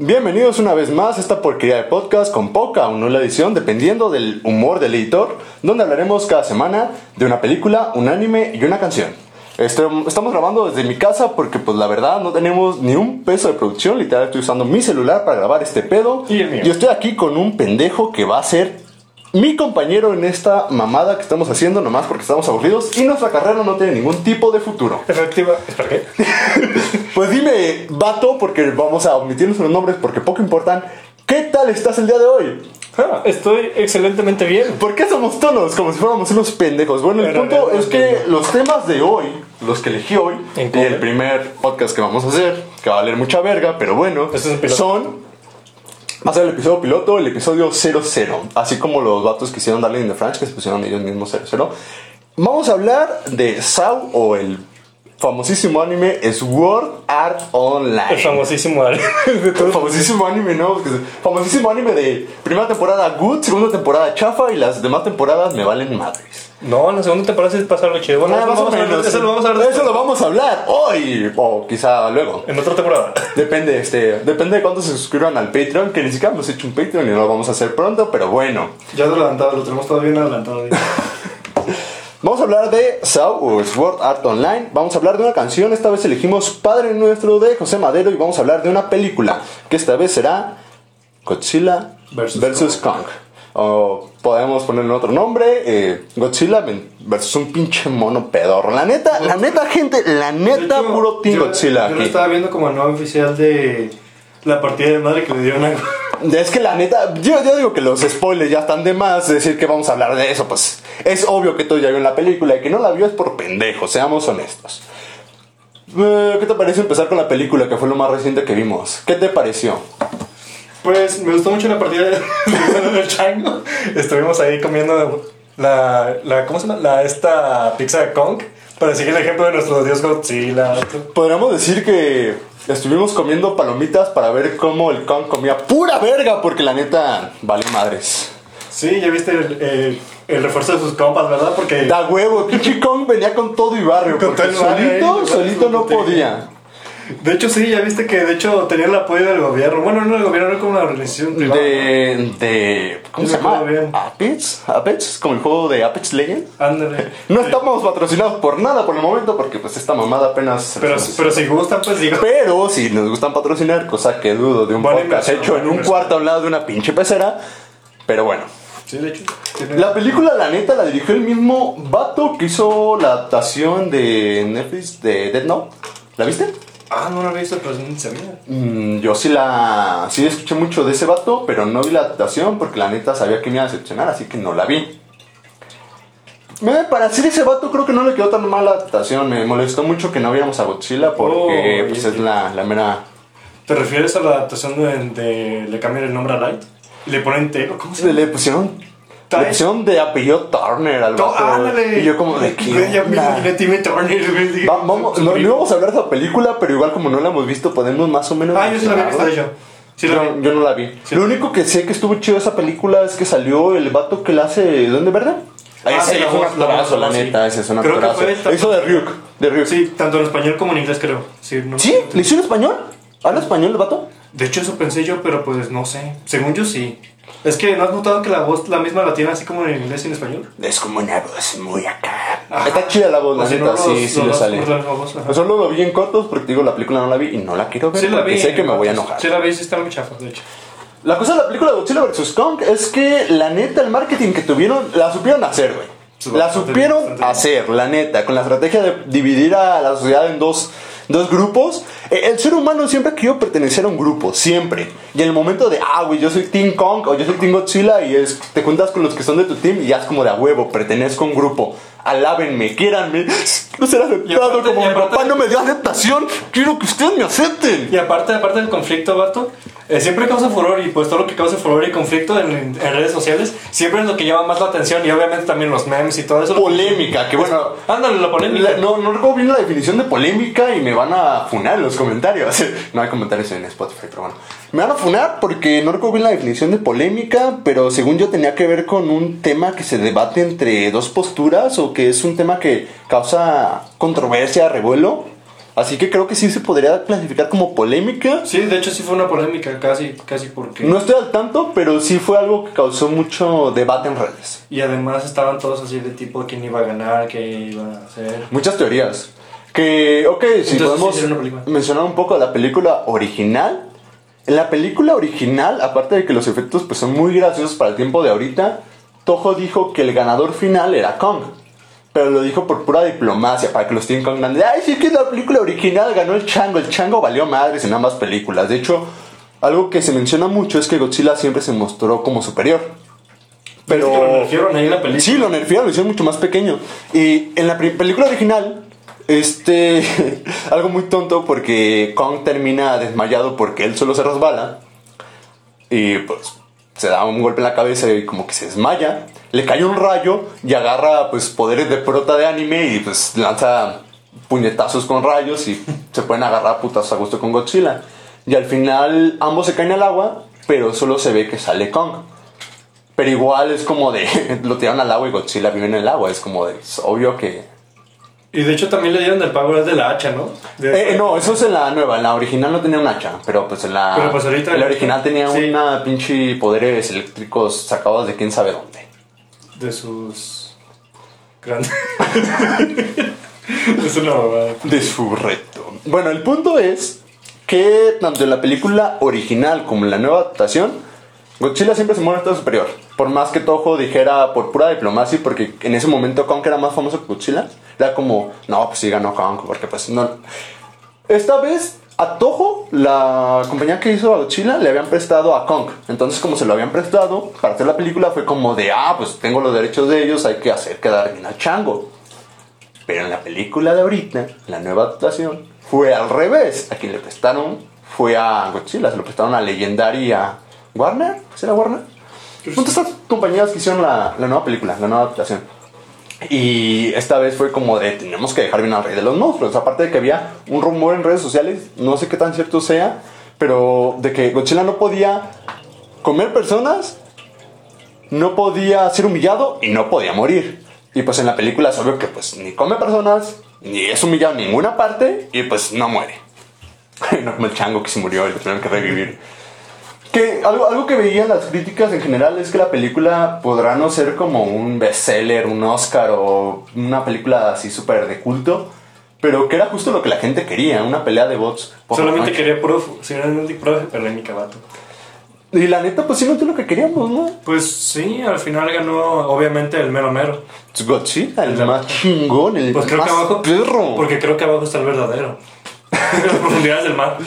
Bienvenidos una vez más a esta porquería de podcast con poca o nula edición, dependiendo del humor del editor, donde hablaremos cada semana de una película, un anime y una canción. Estoy- estamos grabando desde mi casa porque pues la verdad no tenemos ni un peso de producción, literal estoy usando mi celular para grabar este pedo. Y el mío. Y estoy aquí con un pendejo que va a ser mi compañero en esta mamada que estamos haciendo, nomás porque estamos aburridos y nuestra carrera no tiene ningún tipo de futuro. Efectiva. ¿Espera qué? Pues dime, vato, porque vamos a omitir nuestros nombres porque poco importan. ¿Qué tal estás el día de hoy? Ah, estoy excelentemente bien. ¿Por qué somos tonos como si fuéramos unos pendejos? Bueno, el Pero punto es que los temas de hoy, los que elegí hoy, y el primer podcast que vamos a hacer, que va a valer mucha verga, pero bueno, Este es son. Va a ser el episodio piloto, el episodio 00. Así como los vatos que hicieron Darling in the Franch, que se pusieron ellos mismos 00. Vamos a hablar de SAO o el famosísimo anime Sword Art Online. El famosísimo Ari. El famosísimo anime, ¿no? Famosísimo anime de primera temporada good, segunda temporada chafa y las demás temporadas me valen madres. No, en la segunda temporada sí pasa algo chido. Bueno, Nada eso, más o vamos a ver- menos. eso lo vamos a ver Eso después. lo vamos a hablar hoy o quizá luego. en otra temporada. Depende, este, depende de cuántos se suscriban al Patreon, que ni siquiera hemos hecho un Patreon y no lo vamos a hacer pronto, pero bueno. Ya adelantado, lo tenemos todavía bien adelantado. Vamos a hablar de SAO o Sword Art Online. Vamos a hablar de una canción. Esta vez elegimos Padre Nuestro de José Madero y vamos a hablar de una película que esta vez será Godzilla Versus versus, Kong. O podemos ponerle otro nombre, eh, Godzilla versus un pinche mono pedorro. La neta, la neta, gente, la neta, puro Team yo, Godzilla Yo lo estaba viendo como el nuevo oficial de la partida de madre que le dieron a. Es que la neta, yo, yo digo que los spoilers ya están de más, decir que vamos a hablar de eso, pues es obvio que todo ya vio en la película y que no la vio es por pendejo, seamos honestos. Eh, ¿Qué te pareció empezar con la película, que fue lo más reciente que vimos? ¿Qué te pareció? Pues me gustó mucho la partida de- del chango. Estuvimos ahí comiendo la, la. ¿Cómo se llama? La, esta pizza de Kong. Para seguir el ejemplo de nuestro dios Godzilla. Podríamos decir que estuvimos comiendo palomitas para ver cómo el Kong comía pura verga, porque la neta valió madres. Sí, ya viste el, el- el refuerzo de sus compas, ¿verdad? Porque. Da huevo, pinche Kong venía con todo y barrio, Con todo el barrio solito, solito no podía. De hecho, sí, ya viste que de hecho tenía el apoyo del gobierno. Bueno, no del gobierno, era como una organización privada. De, de. ¿Cómo se llama? Apex. Apex, como el juego de Apex Legends. Ándale. No estamos patrocinados por nada por el momento, porque pues esta mamada apenas. Pero, pero si gustan, pues digo. Pero si nos gustan patrocinar, cosa que dudo de un Buena podcast hecho en un cuarto a un lado de una pinche pecera. Pero bueno. Sí, de hecho. La película, la neta, la dirigió el mismo vato que hizo la adaptación de Netflix de Dead Note. ¿La viste? Ah, no lo había visto, pero no sabía. Mm, yo sí la. Sí escuché mucho de ese vato, pero no vi la adaptación porque la neta sabía que me iba a decepcionar, así que no la vi. Me, para hacer ese vato creo que no le quedó tan mal la adaptación. Me molestó mucho que no viéramos a Godzilla porque Oh, pues, es la, la mera. ¿Te refieres a la adaptación de, de- le cambian el nombre a Light? Y le ponen Telo, ¿cómo se llama? Le pusieron. Le pusieron de apellido Turner al To- vato. ándale. Y yo como de que. Güey, Ya me onda? imaginé a Timmy Turner, güey, Va- vamos, no, no íbamos a hablar de esa película, pero igual como no la hemos visto, podemos más o menos. Ah, yo sí la había visto, mencionarla. hecho. Sí la yo, vi. yo no la vi. Sí. Lo único que sé que estuvo chido de esa película es que salió el vato que la hace ¿Dónde Verde? Ah, ese sí, la es un voz, la actorazo, voz, la sí. neta, ese es un Creo que actorazo. fue Eso de Ryuk, de Ryuk. Sí, tanto en español como en inglés, creo. Sí, no ¿Sí? ¿Le hizo en español? ¿Habla español el vato? De hecho, eso pensé yo, pero pues no sé. Según yo, sí. Es que ¿no has notado que la voz la misma la tiene así como en inglés y en español? Es como una voz muy acá. Ajá. Está chida la voz, la neta, no, los- sí, sí los le sale. voz. Solo lo vi en cortos porque digo, la película no la vi y no la quiero ver Sí la porque vi. sé que me voy a enojar. Sí la vi, sí está muy chafa, de hecho. La cosa de la película de Godzilla vs. Kong es que la neta, el marketing que tuvieron, la supieron hacer, güey. Sí, La supieron hacer, la neta, con la estrategia de dividir a la sociedad en dos, dos grupos. Eh, El ser humano siempre querido pertenecer a un grupo, siempre. Y en el momento de, ah, güey, yo soy Team Kong o yo soy Team Godzilla y es, te juntas con los que son de tu team y ya es como de a huevo, pertenezco a un grupo. Alábenme, quieranme, quiero ser aceptado aparte- como mi papá no me dio aceptación, quiero que ustedes me acepten. Y aparte, aparte del conflicto, vato, eh, siempre causa furor y pues todo lo que causa furor y conflicto en, en redes sociales siempre es lo que llama más la atención y obviamente también los memes y todo eso. Polémica, que bueno, Ándale, la polémica. La- no, no recuerdo bien la definición de polémica y me van a funar en los comentarios. No hay comentarios en Spotify, pero bueno. Me van a funar porque no recuerdo bien la definición de polémica, pero según yo tenía que ver con un tema que se debate entre dos posturas o que es un tema que causa controversia, revuelo. Así que creo que sí se podría clasificar como polémica. Sí, de hecho sí fue una polémica, casi, casi porque... No estoy al tanto, pero sí fue algo que causó mucho debate en redes. Y además estaban todos así de tipo quién iba a ganar, qué iba a hacer. Muchas teorías. Que, ok, si Entonces, podemos sí, mencionar un poco la película original. En la película original, aparte de que los efectos pues, son muy graciosos para el tiempo de ahorita, Toho dijo que el ganador final era Kong. Pero lo dijo por pura diplomacia, para que los Kong de, ay, sí que la película original ganó el chango. El chango valió madres en ambas películas. De hecho, algo que se menciona mucho es que Godzilla siempre se mostró como superior. Pero... Es que lo nerfearon ahí en la película. Sí, lo nerfearon, lo hicieron mucho más pequeño. Y en la película original, este. algo muy tonto porque Kong termina desmayado porque él solo se resbala. Y pues se da un golpe en la cabeza y como que se desmaya. Le cae un rayo y agarra pues poderes de prota de anime y pues lanza puñetazos con rayos y se pueden agarrar a putas a gusto con Godzilla. Y al final ambos se caen al agua, pero solo se ve que sale Kong. Pero igual es como de. Lo tiraron al agua y Godzilla vive en el agua. Es como de. Es obvio que. Y de hecho también le dieron el power de la hacha, ¿no? Eh, no, eso es en la nueva. En la original no tenía un hacha. Pero pues en la. Pero, pues, ahorita- en la original tenía Sí. una pinche poderes eléctricos sacados de quién sabe dónde. De sus... Grandes... es una. De su reto. Bueno, el punto es que tanto en la película original como en la nueva adaptación, Godzilla siempre se estado superior. Por más que Toho dijera por pura diplomacia, porque en ese momento Kong era más famoso que Godzilla, era como, no, pues sí ganó Kong, porque pues no. Esta vez a Toho, la compañía que hizo a Godzilla, le habían prestado a Kong. Entonces, como se lo habían prestado para hacer la película, fue como de, ah, pues tengo los derechos de ellos, hay que hacer quedar bien al chango. Pero en la película de ahorita, la nueva adaptación, fue al revés. A quien le prestaron fue a Godzilla, se lo prestaron a Legendary a Warner. ¿Será Warner? Estas compañías que hicieron la, la nueva película, la nueva adaptación. Y esta vez fue como de tenemos que dejar bien al rey de los monstruos. Aparte de que había un rumor en redes sociales, no sé qué tan cierto sea, pero de que Godzilla no podía comer personas, no podía ser humillado y no podía morir. Y pues en la película es obvio que pues ni come personas, ni es humillado en ninguna parte y pues no muere. no como el chango que se murió y lo tuvieron que revivir. Que algo, algo que veía en las críticas en general es que la película podrá no ser como un bestseller, un Oscar o una película así súper de culto, pero que era justo lo que la gente quería, una pelea de bots. Solamente quería puro... Solamente puro polémica, vato. Y la neta, pues sí, no es lo que queríamos, ¿no? Pues sí, al final ganó obviamente el mero mero. Godzilla, el más chingón, el Pues creo más que abajo... perro. Porque creo que abajo está el verdadero. Las profundidades del mar.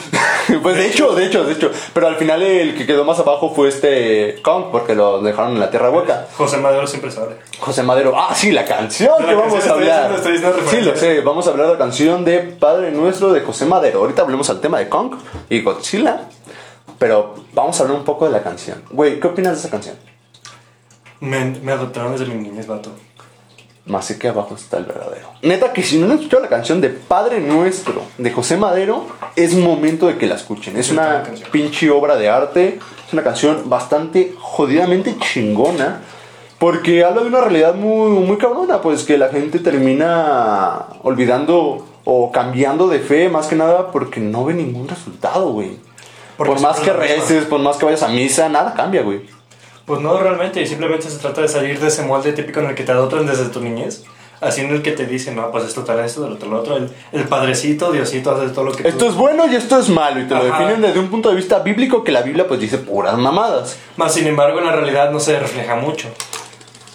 Pues de hecho, de hecho, de hecho. Pero al final el que quedó más abajo fue este Kong, porque lo dejaron en la tierra hueca. José Madero siempre sabe. José Madero. Ah, sí, la canción La que vamos a estoy hablar. diciendo- estoy diciendo sí, lo sé. Vamos a hablar de la canción de Padre Nuestro de José Madero. Ahorita hablemos al tema de Kong y Godzilla. Pero vamos a hablar un poco de la canción. Güey, ¿qué opinas de esa canción? Me, me adoptaron desde mi niñez, vato. Más sé que abajo está el verdadero. Neta, que si no han escuchado la canción de Padre Nuestro de José Madero, es momento de que la escuchen. Es una pinche obra de arte. Es una canción bastante jodidamente chingona. Porque habla de una realidad muy, muy cabrona. Pues que la gente termina olvidando o cambiando de fe, más que nada porque no ve ningún resultado, güey. Por más que reces, por más que vayas a misa, nada cambia, güey. Pues no, realmente, simplemente se trata de salir de ese molde típico en el que te adoptan desde tu niñez. Así en el que te dicen, no, pues esto tal, esto, del otro, lo otro. El, el padrecito, Diosito, hace todo lo que Esto tú... es bueno y esto es malo. Y te lo Ajá. definen desde un punto de vista bíblico que la Biblia pues dice puras mamadas. Más sin embargo, en la realidad no se refleja mucho.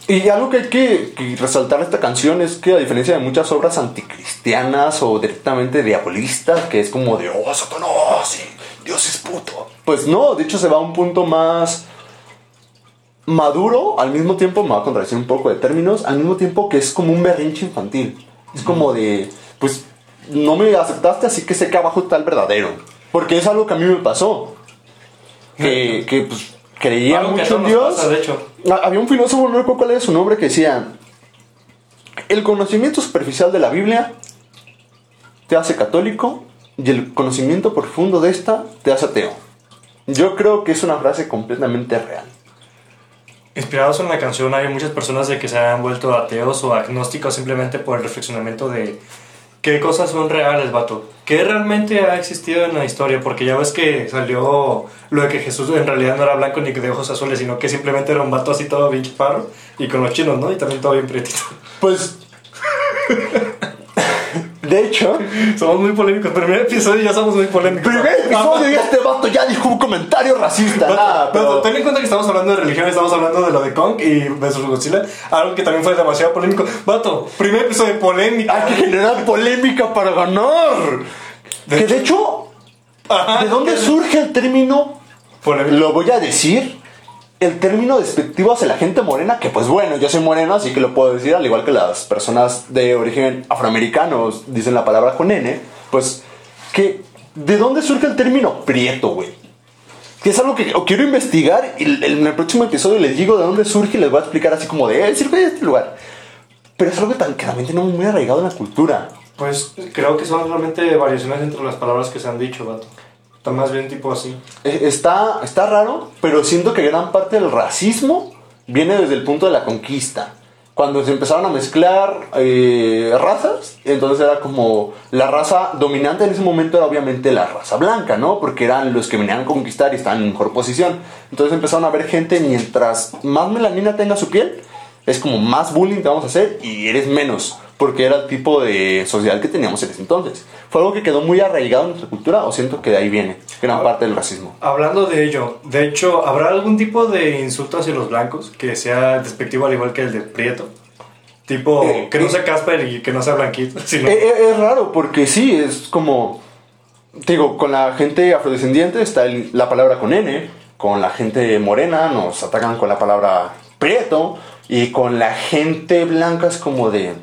Y algo que hay que, que resaltar esta canción es que a diferencia de muchas obras anticristianas o directamente diabolistas, que es como de, oh, Satanás, Dios es puto. Pues no, de hecho se va a un punto más maduro, al mismo tiempo, me va a contradecir un poco de términos, al mismo tiempo que es como un berrinche infantil. Es como de, pues, no me aceptaste, así que sé que abajo está el verdadero. Porque es algo que a mí me pasó. Que, que pues, creía Algo mucho en Dios. pasa, de hecho. Había un filósofo, no recuerdo cuál era su nombre, que decía, el conocimiento superficial de la Biblia te hace católico y el conocimiento profundo de esta te hace ateo. Yo creo que es una frase completamente real. Inspirados en la canción, hay muchas personas de que se han vuelto ateos o agnósticos simplemente por el reflexionamiento de, ¿Qué cosas son reales, vato? ¿Qué realmente ha existido en la historia? Porque ya ves que salió lo de que Jesús en realidad no era blanco ni de ojos azules, sino que simplemente era un vato así todo bien chaparro y con los chinos, ¿no? Y también todo bien prietito. Pues. de hecho, Somos muy polémicos. Primer episodio ya somos muy polémicos. primer episodio y este vato ya dijo un comentario racista. Nada, pero. ten en cuenta que estamos hablando de religión, estamos hablando de lo de Kong y versus Godzilla, algo que también fue demasiado polémico. Vato, primer episodio de polémica. Hay que generar polémica para ganar. De que hecho- de hecho, ¿de dónde surge el término? Polémica. Lo voy a decir. El término despectivo hacia la gente morena, que pues bueno, yo soy moreno, así que lo puedo decir, al igual que las personas de origen afroamericanos dicen la palabra con N, pues que ¿de dónde surge el término prieto, güey? Que es algo que quiero investigar y en el próximo episodio les digo de dónde surge y les voy a explicar así como de, eh, surge de este lugar. Pero es algo que, que también tenemos muy arraigado en la cultura. Pues creo que son realmente variaciones entre las palabras que se han dicho, vato. Está más bien tipo así. Eh, Está, está raro, pero siento que gran parte del racismo viene desde el punto de la conquista. Cuando se empezaron a mezclar eh, razas, entonces era como la raza dominante en ese momento era obviamente la raza blanca, ¿no? Porque eran los que venían a conquistar y estaban en mejor posición. Entonces empezaron a ver gente, mientras más melanina tenga su piel, es como más bullying te vamos a hacer y eres menos, porque era el tipo de sociedad que teníamos en ese entonces. Fue algo que quedó muy arraigado en nuestra cultura, o siento que de ahí viene gran parte del racismo. Hablando de ello, de hecho, ¿habrá algún tipo de insulto hacia los blancos que sea despectivo al igual que el de Prieto? Tipo, Eh, que no eh. sea Casper y que no sea Blanquito, sino... Eh, es raro porque sí, es como. Digo, con la gente afrodescendiente está el- la palabra con N, con la gente morena nos atacan con la palabra prieto, y con la gente blanca es como de.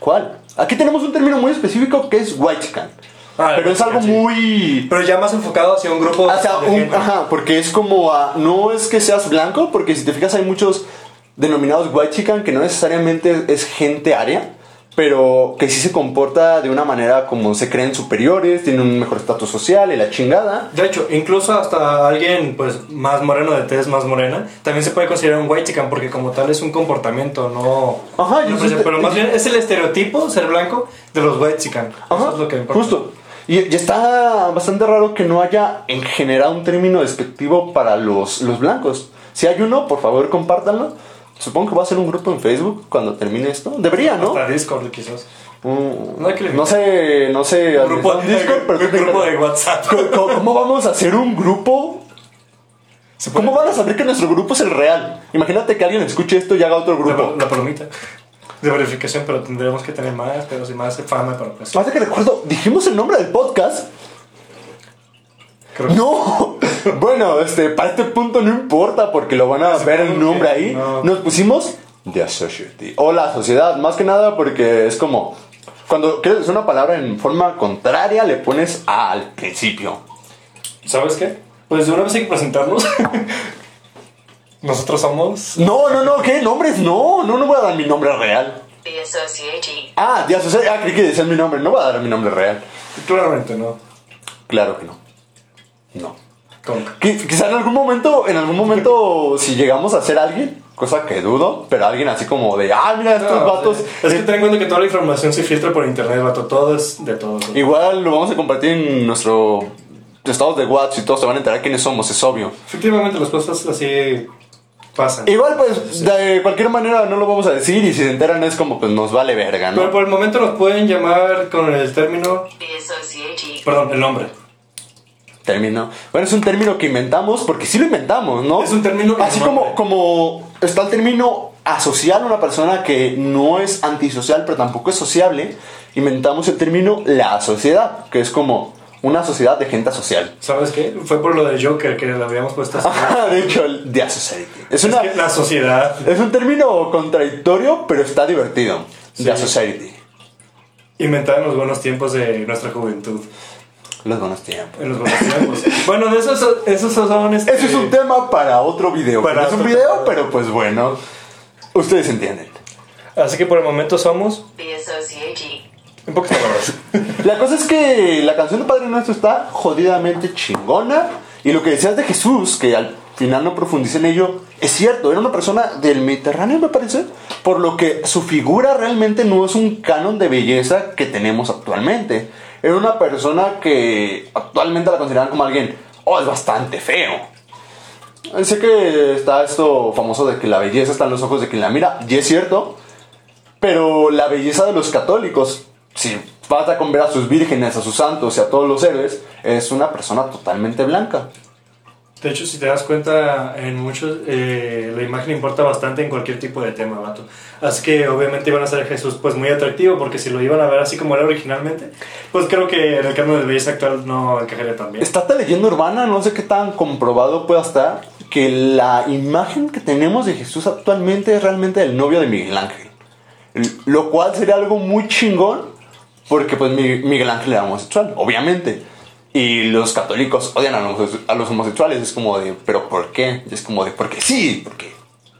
¿Cuál? Aquí tenemos un término muy específico que es white chican. Ah, pero es algo sí. muy. Pero ya más enfocado hacia un grupo Hacia de un- ajá, porque es como a- no es que seas blanco, porque si te fijas hay muchos denominados white chican que no necesariamente es gente aria, pero que sí se comporta de una manera como se creen superiores, tienen un mejor estatus social y la chingada. De hecho, incluso hasta alguien pues más moreno de tez más morena también se puede considerar un white chican porque como tal es un comportamiento, no... Ajá, no yo te- pero más bien es el estereotipo ser blanco de los white chican. Eso Ajá, es lo que importa. justo. Y, y está bastante raro que no haya en general un término despectivo para los, los blancos. Si hay uno, por favor compártanlo. Supongo que va a ser un grupo en Facebook cuando termine esto. Debería, ¿no? Hasta Discord quizás. Mm, No sé, no sé. Un grupo, un Discord, pero un grupo de. WhatsApp. ¿Cómo, vamos a hacer un grupo? ¿Cómo van a saber que nuestro grupo es el real? Imagínate que alguien escuche esto y haga otro grupo. la palomita de verificación, pero tendremos que tener más, pero sin más fama, pero pues. Más de que recuerdo, dijimos el nombre del podcast. Creo No, bueno, este, para este punto no importa porque lo van a ver el nombre ahí. No. Nos pusimos The Society o la sociedad, más que nada porque es como cuando quieres una palabra en forma contraria le pones A al principio. ¿Sabes qué? Pues de una vez hay que presentarnos. Nosotros somos. No, no, no, ¿qué nombres? No, no, no voy a dar mi nombre real. The Associate. Ah, The Society, ah, creí que decían mi nombre, no voy a dar mi nombre real. Claramente no. Claro que no. No. Quizá en algún momento, en algún momento, si llegamos a ser alguien, cosa que dudo, pero alguien así como de, ah, mira estos No, vatos. sí. Es que ten en cuenta que toda la información se filtra por internet, vato. Todo es de todo. Igual lo vamos a compartir en nuestro estados de WhatsApp y todos se van a enterar quiénes somos, es obvio. Efectivamente, las cosas así pasan. Igual, pues, de cualquier manera no lo vamos a decir y si se enteran es como, pues, nos vale verga, Pero ¿no? por el momento nos pueden llamar con el término. Perdón, el nombre. Término. Bueno, es un término que inventamos porque sí lo inventamos, ¿no? Es un término Así como, como está el término asocial a una persona que no es antisocial pero tampoco es sociable, inventamos el término la sociedad, que es como una sociedad de gente social. ¿Sabes qué? Fue por lo de Joker que le habíamos puesto así. de hecho, The Society. Es, Es una, que la sociedad. es un término contradictorio, pero está divertido. The Sí. Society. Inventada en los buenos tiempos de nuestra juventud. Los buenos tiempos. En los buenos tiempos. bueno, de esos, esos son. este, Ese es un tema para otro video. Para no es un otro video, tema. pero pues bueno. Ustedes entienden. Así que por el momento somos. En pocas palabras. La cosa es que la canción de Padre Nuestro está jodidamente chingona. Y lo que decías de Jesús, que al final no profundiza en ello, es cierto, era una persona del Mediterráneo, me parece, por lo que su figura realmente no es un canon de belleza que tenemos actualmente. Era una persona que actualmente la consideran como alguien, oh, es bastante feo. Sé que está esto famoso de que la belleza está en los ojos de quien la mira, y es cierto, pero la belleza de los católicos, si basta con ver a sus vírgenes, a sus santos y a todos los héroes, es una persona totalmente blanca. De hecho, si te das cuenta, en muchos eh, la imagen importa bastante en cualquier tipo de tema, vato. Así que obviamente iban a ser Jesús pues muy atractivo, porque si lo iban a ver así como era originalmente, pues creo que en el canon de belleza actual no encajaría tan bien. Está esta leyenda urbana, no sé qué tan comprobado pueda estar, que la imagen que tenemos de Jesús actualmente es realmente el novio de Miguel Ángel. Lo cual sería algo muy chingón, porque pues Mi- Miguel Ángel era homosexual, obviamente. Y los católicos odian a los, a los homosexuales, es como de, ¿pero por qué? Y es como de, porque sí, porque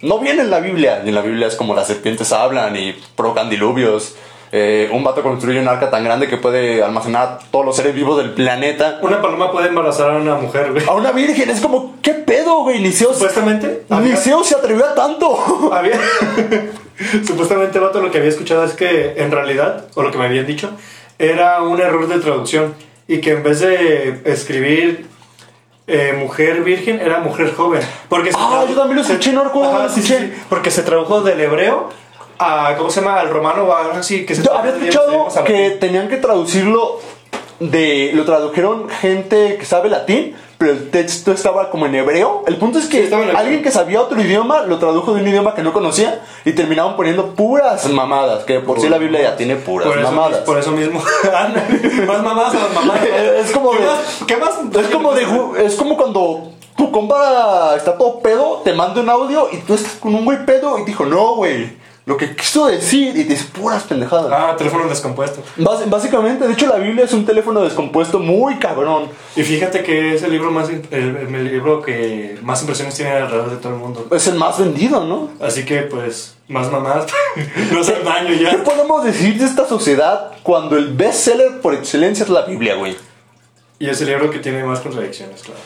no viene en la Biblia. Y en la Biblia es como las serpientes hablan y provocan diluvios. Eh, un vato construye un arca tan grande que puede almacenar a todos los seres vivos del planeta. Una paloma puede embarazar a una mujer, güey. A una virgen, es como, ¿qué pedo, güey? Liceo, Supuestamente, había- Liceo se atrevió a tanto. había supuestamente vato lo que había escuchado es que en realidad o lo que me habían dicho era un error de traducción y que en vez de escribir eh, mujer virgen era mujer joven porque se Ah, yo también lo escuché, no recuerdo lo escuché. porque se tradujo del hebreo a cómo se llama al romano o algo así que se Yo había escuchado que tenían que traducirlo de. Lo tradujeron gente que sabe latín, pero el texto estaba como en hebreo. El punto es que Sí, alguien que sabía otro idioma lo tradujo de un idioma que no conocía y terminaban poniendo puras mamadas. Que por sí la Biblia ya tiene puras por eso, mamadas. por eso mismo más mamadas a las mamás Es como ¿Qué de- más? ¿Qué más? Es como, de, es como cuando tu compa está todo pedo, te manda un audio y tú estás con un güey pedo y te dijo, no, güey, lo que quiso decir y te dice puras pendejadas. ah teléfono descompuesto Bas- básicamente, de hecho, la Biblia es un teléfono descompuesto muy cabrón. Y fíjate que es el libro más el, el libro que más impresiones tiene alrededor de todo el mundo. Es el más vendido, ¿no? Así que pues más mamás no hacen daño ¿Qué ya. podemos decir de esta sociedad cuando el bestseller por excelencia es la Biblia, güey? Y es el libro que tiene más contradicciones, claro.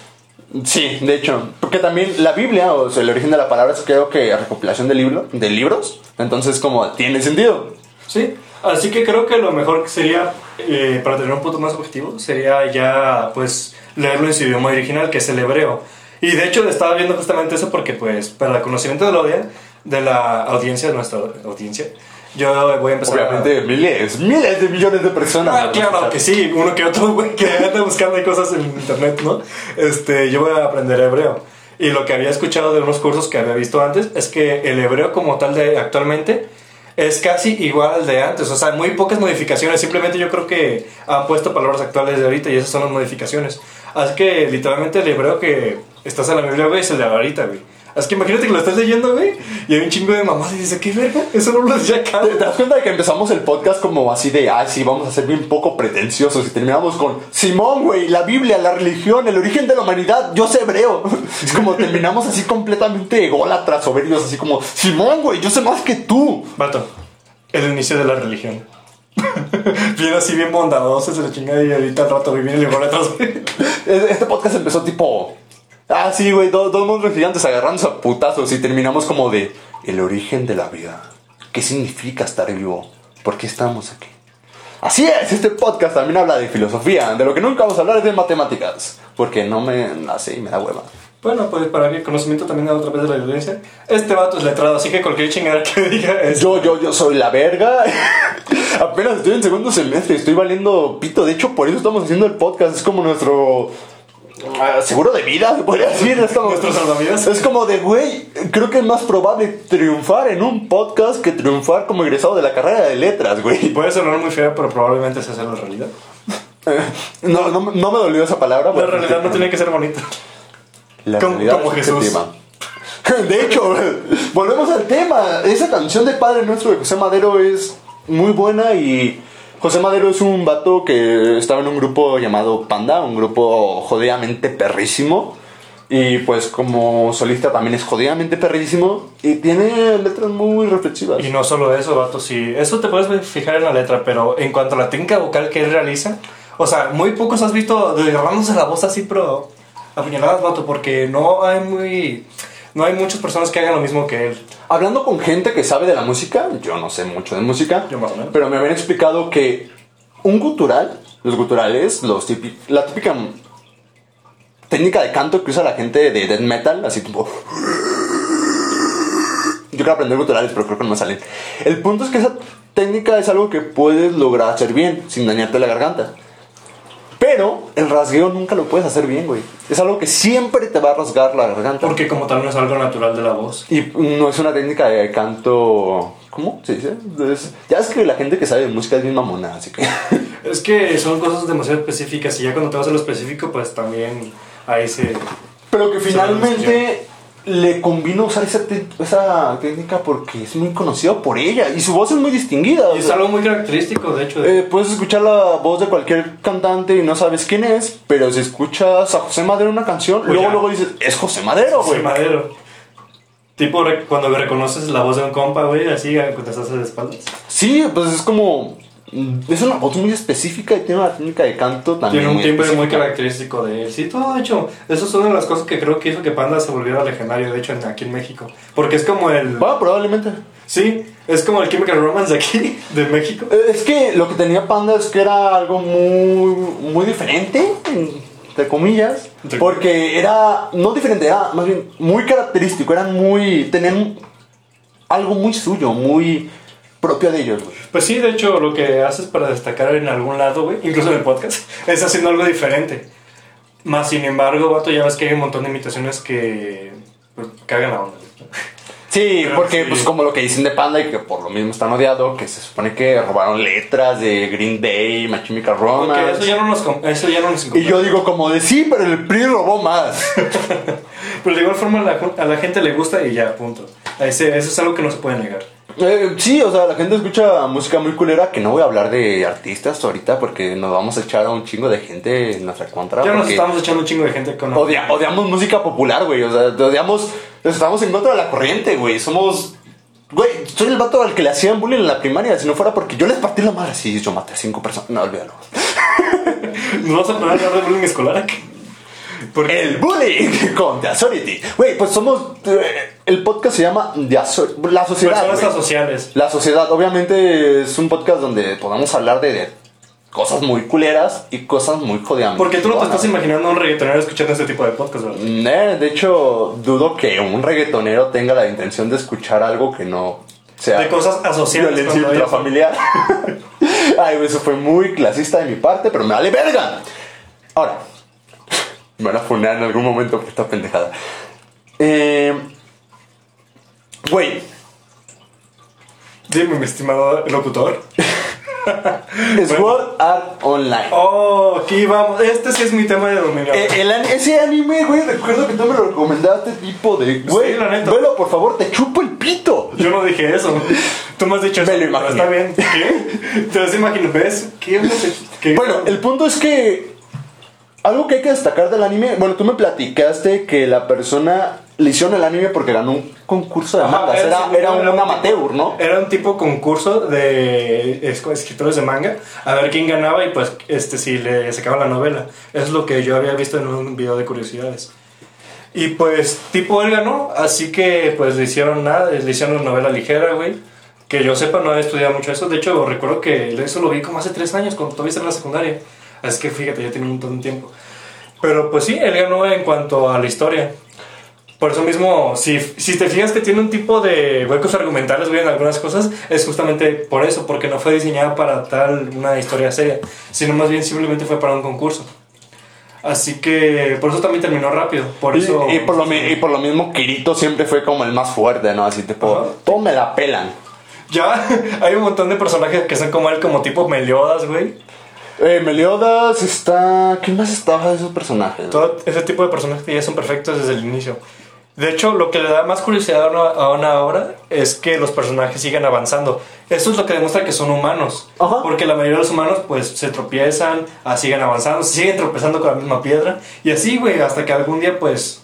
Sí, de hecho, porque también la Biblia, o sea, el origen de la palabra es creo que recopilación de, libro, de libros, entonces como tiene sentido. Sí, así que creo que lo mejor sería, eh, para tener un punto más objetivo, sería ya pues leerlo en su idioma original, que es el hebreo. Y de hecho estaba viendo justamente eso porque pues para el conocimiento de la audiencia, de la audiencia, de nuestra audiencia, yo voy a empezar a... Obviamente, miles, miles de millones de personas. Ah, claro que sí, uno que otro güey que anda buscando cosas en internet, ¿no? Este, yo voy a aprender hebreo. Y lo que había escuchado de unos cursos que había visto antes es que el hebreo como tal de actualmente es casi igual al de antes, o sea, muy pocas modificaciones, simplemente yo creo que han puesto palabras actuales de ahorita y esas son las modificaciones. Así que literalmente el hebreo que estás en la Biblia, güey, es el de ahorita, güey. Así que imagínate que lo estás leyendo, güey, y hay un chingo de mamás y dice, ¿qué verga? Eso no lo decía acá. ¿Te, das cuenta de que empezamos el podcast como así de, ay, sí, vamos a ser bien poco pretenciosos y terminamos con Simón, güey, la Biblia, la religión, el origen de la humanidad, yo sé hebreo. Es como terminamos así completamente ególatras, soberbios, así como, Simón, güey, yo sé más que tú. Vato, el inicio de la religión. bien así, bien bondadoso, se le chinga y ahorita al rato viene el güey. Este podcast empezó tipo, ah, sí, güey, dos, dos monstruos gigantes agarrándose a putazos y terminamos como de, el origen de la vida. ¿Qué significa estar vivo? ¿Por qué estamos aquí? Así es, este podcast también habla de filosofía, de lo que nunca vamos a hablar es de matemáticas, porque no me y me da hueva. Bueno, pues para mi conocimiento también otra vez de la violencia. Este vato es letrado, así que cualquier chingada que diga es. Yo, yo, yo soy la verga. Apenas estoy en segundo semestre, estoy valiendo pito. De hecho, por eso estamos haciendo el podcast. Es como nuestro seguro de vida, se podría decir. Es como. Es como de, güey, creo que es más probable triunfar en un podcast que triunfar como egresado de la carrera de letras, güey. Puede sonar muy feo, pero probablemente se hace la realidad. No, no, no me dolió esa palabra. La realidad no tiene que ser bonita. La Como- realidad como es Jesús. De hecho, volvemos al tema. Esa canción de Padre Nuestro de José Madero es muy buena y José Madero es un vato que estaba en un grupo llamado Panda, un grupo jodidamente perrísimo. Y pues como solista también es jodidamente perrísimo y tiene letras muy reflexivas. Y no solo eso, vato, sí. Eso te puedes fijar en la letra, pero en cuanto a la técnica vocal que él realiza, o sea, muy pocos has visto desgarrándose la voz así, pero a puñaladas, vato, porque no hay muy... No hay muchas personas que hagan lo mismo que él. Hablando con gente que sabe de la música, yo no sé mucho de música, Yo más o menos. pero me habían explicado que un gutural, los guturales, los la típica técnica de canto que usa la gente de death metal, así tipo... Yo quiero aprender guturales, pero creo que no me salen. El punto es que esa técnica es algo que puedes lograr hacer bien, sin dañarte la garganta. Pero el rasgueo nunca lo puedes hacer bien, güey. Es algo que siempre te va a rasgar la garganta. Porque como tal no es algo natural de la voz. Y no es una técnica de canto. ¿Cómo se dice? Es- ya es que la gente que sabe de música es bien mamona, así que. Es que son cosas demasiado específicas y ya cuando te vas a lo específico, pues también ahí se... Pero que finalmente le convino usar esa, esa técnica porque es muy conocido por ella y su voz es muy distinguida. Y es sea, algo muy característico, de hecho. de- eh, puedes escuchar la voz de cualquier cantante y no sabes quién es, pero si escuchas a José Madero en una canción, Pues luego, ya. luego dices, es José Madero, José güey. Madero. Tipo cuando reconoces la voz de un compa, güey, así cuando estás de espaldas. Sí, pues es como. Es una voz muy específica y tiene una técnica de canto también. Tiene un timbre muy característico de él. Sí, todo de hecho. Eso es una de las cosas que creo que hizo que Panda se volviera legendario, de hecho, en- aquí en México. Porque es como el... Bueno, probablemente. Sí, es como el Chemical Romance de aquí, de México. Eh, Es que lo que tenía Panda es que era algo muy, muy diferente, entre comillas, Entre porque era, no diferente, era más bien muy característico, eran muy, tenían algo muy suyo, muy propio de ellos, güey. Pues sí, de hecho, lo que haces para destacar en algún lado, güey, incluso en el podcast, es haciendo algo diferente. Más sin embargo, vato, ya ves que hay un montón de imitaciones que pues, cagan la onda. Sí, Pero porque sí. pues como lo que dicen de Panda y que por lo mismo están odiados, que se supone que robaron letras de Green Day, Chemical Porque Romance. eso ya no nos, eso ya no nos Y yo digo como de sí, pero el PRI robó más. Pero de igual forma a la, a la gente le gusta y ya, punto. Ese- eso es algo que no se puede negar. Eh, sí, o sea, la gente escucha música muy culera, que no voy a hablar de artistas ahorita porque nos vamos a echar a un chingo de gente en nuestra contra. Ya nos estamos echando un chingo de gente con... odia- odiamos música popular, güey, o sea, odiamos, estamos en contra de la corriente, güey, somos... Güey, soy el vato al que le hacían bullying en la primaria, si no fuera porque yo les partí la madre, sí, yo maté a cinco personas, no, olvídalo. ¿Nos vamos a poner a hablar de bullying escolar aquí? Porque El bullying con The Authority. Güey, pues somos, eh, el podcast se llama The Authority, la sociedad. personas güey. asociales. La sociedad, obviamente, es un podcast donde podamos hablar de, de cosas muy culeras y cosas muy jodidas. Porque tú no te estás imaginando a un reggaetonero escuchando este tipo de podcast, ¿verdad? Eh, de hecho, dudo que un reggaetonero tenga la intención de escuchar algo que no sea De cosas asociadas. violencia intrafamiliar. Ay, eso fue muy clasista de mi parte, pero me vale verga. Ahora, me van a funar en algún momento por esta pendejada. Eh, Güey, Dime, mi estimado locutor. Sword Art Online. Oh, aquí vamos. Este sí es mi tema de dominio. Eh, el ese anime, güey, recuerdo que tú me lo recomendaste, tipo de, güey, Sí, la neta. velo, por favor, te chupo el pito. Yo no dije eso. Tú me has dicho Me eso. lo imaginé. Está bien. ¿Qué? Te lo imaginas. ¿Ves? ¿Qué? ¿Qué? Bueno, el punto es que algo que hay que destacar del anime, bueno, tú me platicaste que la persona le hicieron el anime porque ganó un concurso de mangas, era, tipo- era un tipo- amateur, ¿no? Era un tipo concurso de es- escritores de manga a ver quién ganaba y pues este si le sacaba la novela. Es lo que yo había visto en un video de curiosidades. Y pues tipo él ganó, así que pues le hicieron nada, le hicieron una novela ligera, güey. Que yo sepa no he estudiado mucho eso. De hecho recuerdo que eso lo vi como hace tres años cuando todavía estaba en la secundaria. Así que fíjate, ya tiene un montón de tiempo. Pero pues sí, él ganó en cuanto a la historia. Por eso mismo, si, si te fijas que tiene un tipo de huecos argumentales, güey, en algunas cosas, es justamente por eso, porque no fue diseñada para tal una historia seria, sino más bien simplemente fue para un concurso. Así que por eso también terminó rápido. Por Y, eso. y por lo, y por lo mismo, Kirito siempre fue como el más fuerte, ¿no? Así tipo, Ajá. todos me la pelan. Ya hay un montón de personajes que son como él, como tipo Meliodas, güey. Eh, Meliodas está. ¿Quién más estaba de esos personajes? Todo ese tipo de personajes que ya son perfectos desde el inicio. De hecho, lo que le da más curiosidad a una, a una obra es que los personajes sigan avanzando. Esto es lo que demuestra que son humanos. Ajá. Porque la mayoría de los humanos, pues, se tropiezan, ah, siguen avanzando, siguen tropezando con la misma piedra. Y así, güey, hasta que algún día, pues,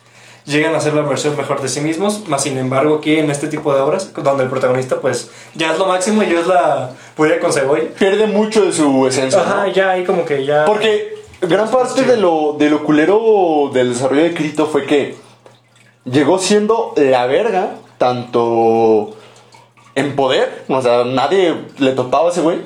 llegan a ser la versión mejor de sí mismos. Más sin embargo, aquí en este tipo de obras, donde el protagonista, pues, ya es lo máximo y ya es la puya con cebolla. Pierde mucho de su esencia. ¿no? Ajá, ya ahí como que ya... Porque gran parte de lo, de lo culero del desarrollo de Kirito fue que llegó siendo la verga, tanto en poder, o sea, nadie le topaba a ese güey.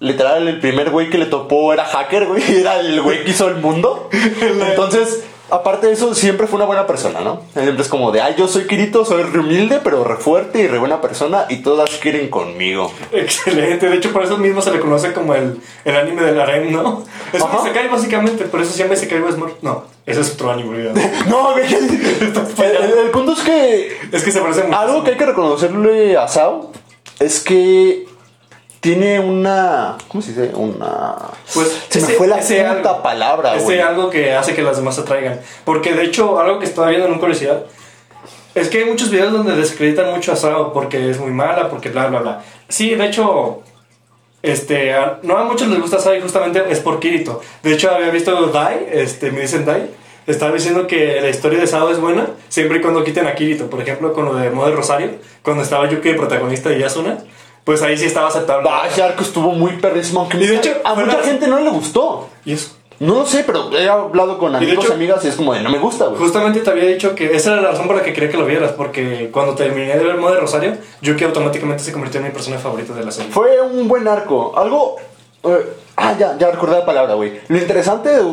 Literal, el primer güey que le topó era hacker, güey, era el güey que hizo el mundo. Entonces, aparte de eso, siempre fue una buena persona, ¿no? Siempre es como de, ay, yo soy Kirito, soy re humilde, pero re fuerte y re buena persona, y todas quieren conmigo. Excelente, de hecho por eso mismo se le conoce como el, el anime del harem, ¿no? Es Ajá. un Isekai básicamente, por eso se llama Isekai West Smart. No, ese es otro anime, olvídalo. No, el, el- el punto es que Es que se parece mucho. Algo que hay que reconocerle a Sao es que tiene una. ¿Cómo se dice? Una. Pues se me ese- fue la ese puta algo- palabra, Ese güey. algo que hace que las demás se atraigan. Porque de hecho, algo que estaba viendo en un curiosidad es que hay muchos videos donde desacreditan mucho a Sao porque es muy mala, porque bla, bla, bla. Sí, de hecho, este, a- no a muchos les gusta Sao y justamente es por Kirito. De hecho, había visto Dai, este, me dicen Dai. Estaba diciendo que la historia de Sao es buena siempre y cuando quiten a Kirito. Por ejemplo, con lo de Modo Rosario, cuando estaba Yuki de protagonista y Yasuna, pues ahí sí estaba aceptable. Ah, ese arco estuvo muy perrísimo. Aunque Y de hecho, a mucha gente no le gustó. Y eso. No lo sé, pero he hablado con amigos y hecho- amigas y es como de no me gusta, güey. Justamente te había dicho que esa era la razón por la que quería que lo vieras, porque cuando terminé de ver Modo de Rosario, Yuki automáticamente se convirtió en mi personaje favorito de la serie. Fue un buen arco. Algo. eh, ah, ya, ya recordé la palabra, güey. Lo interesante de,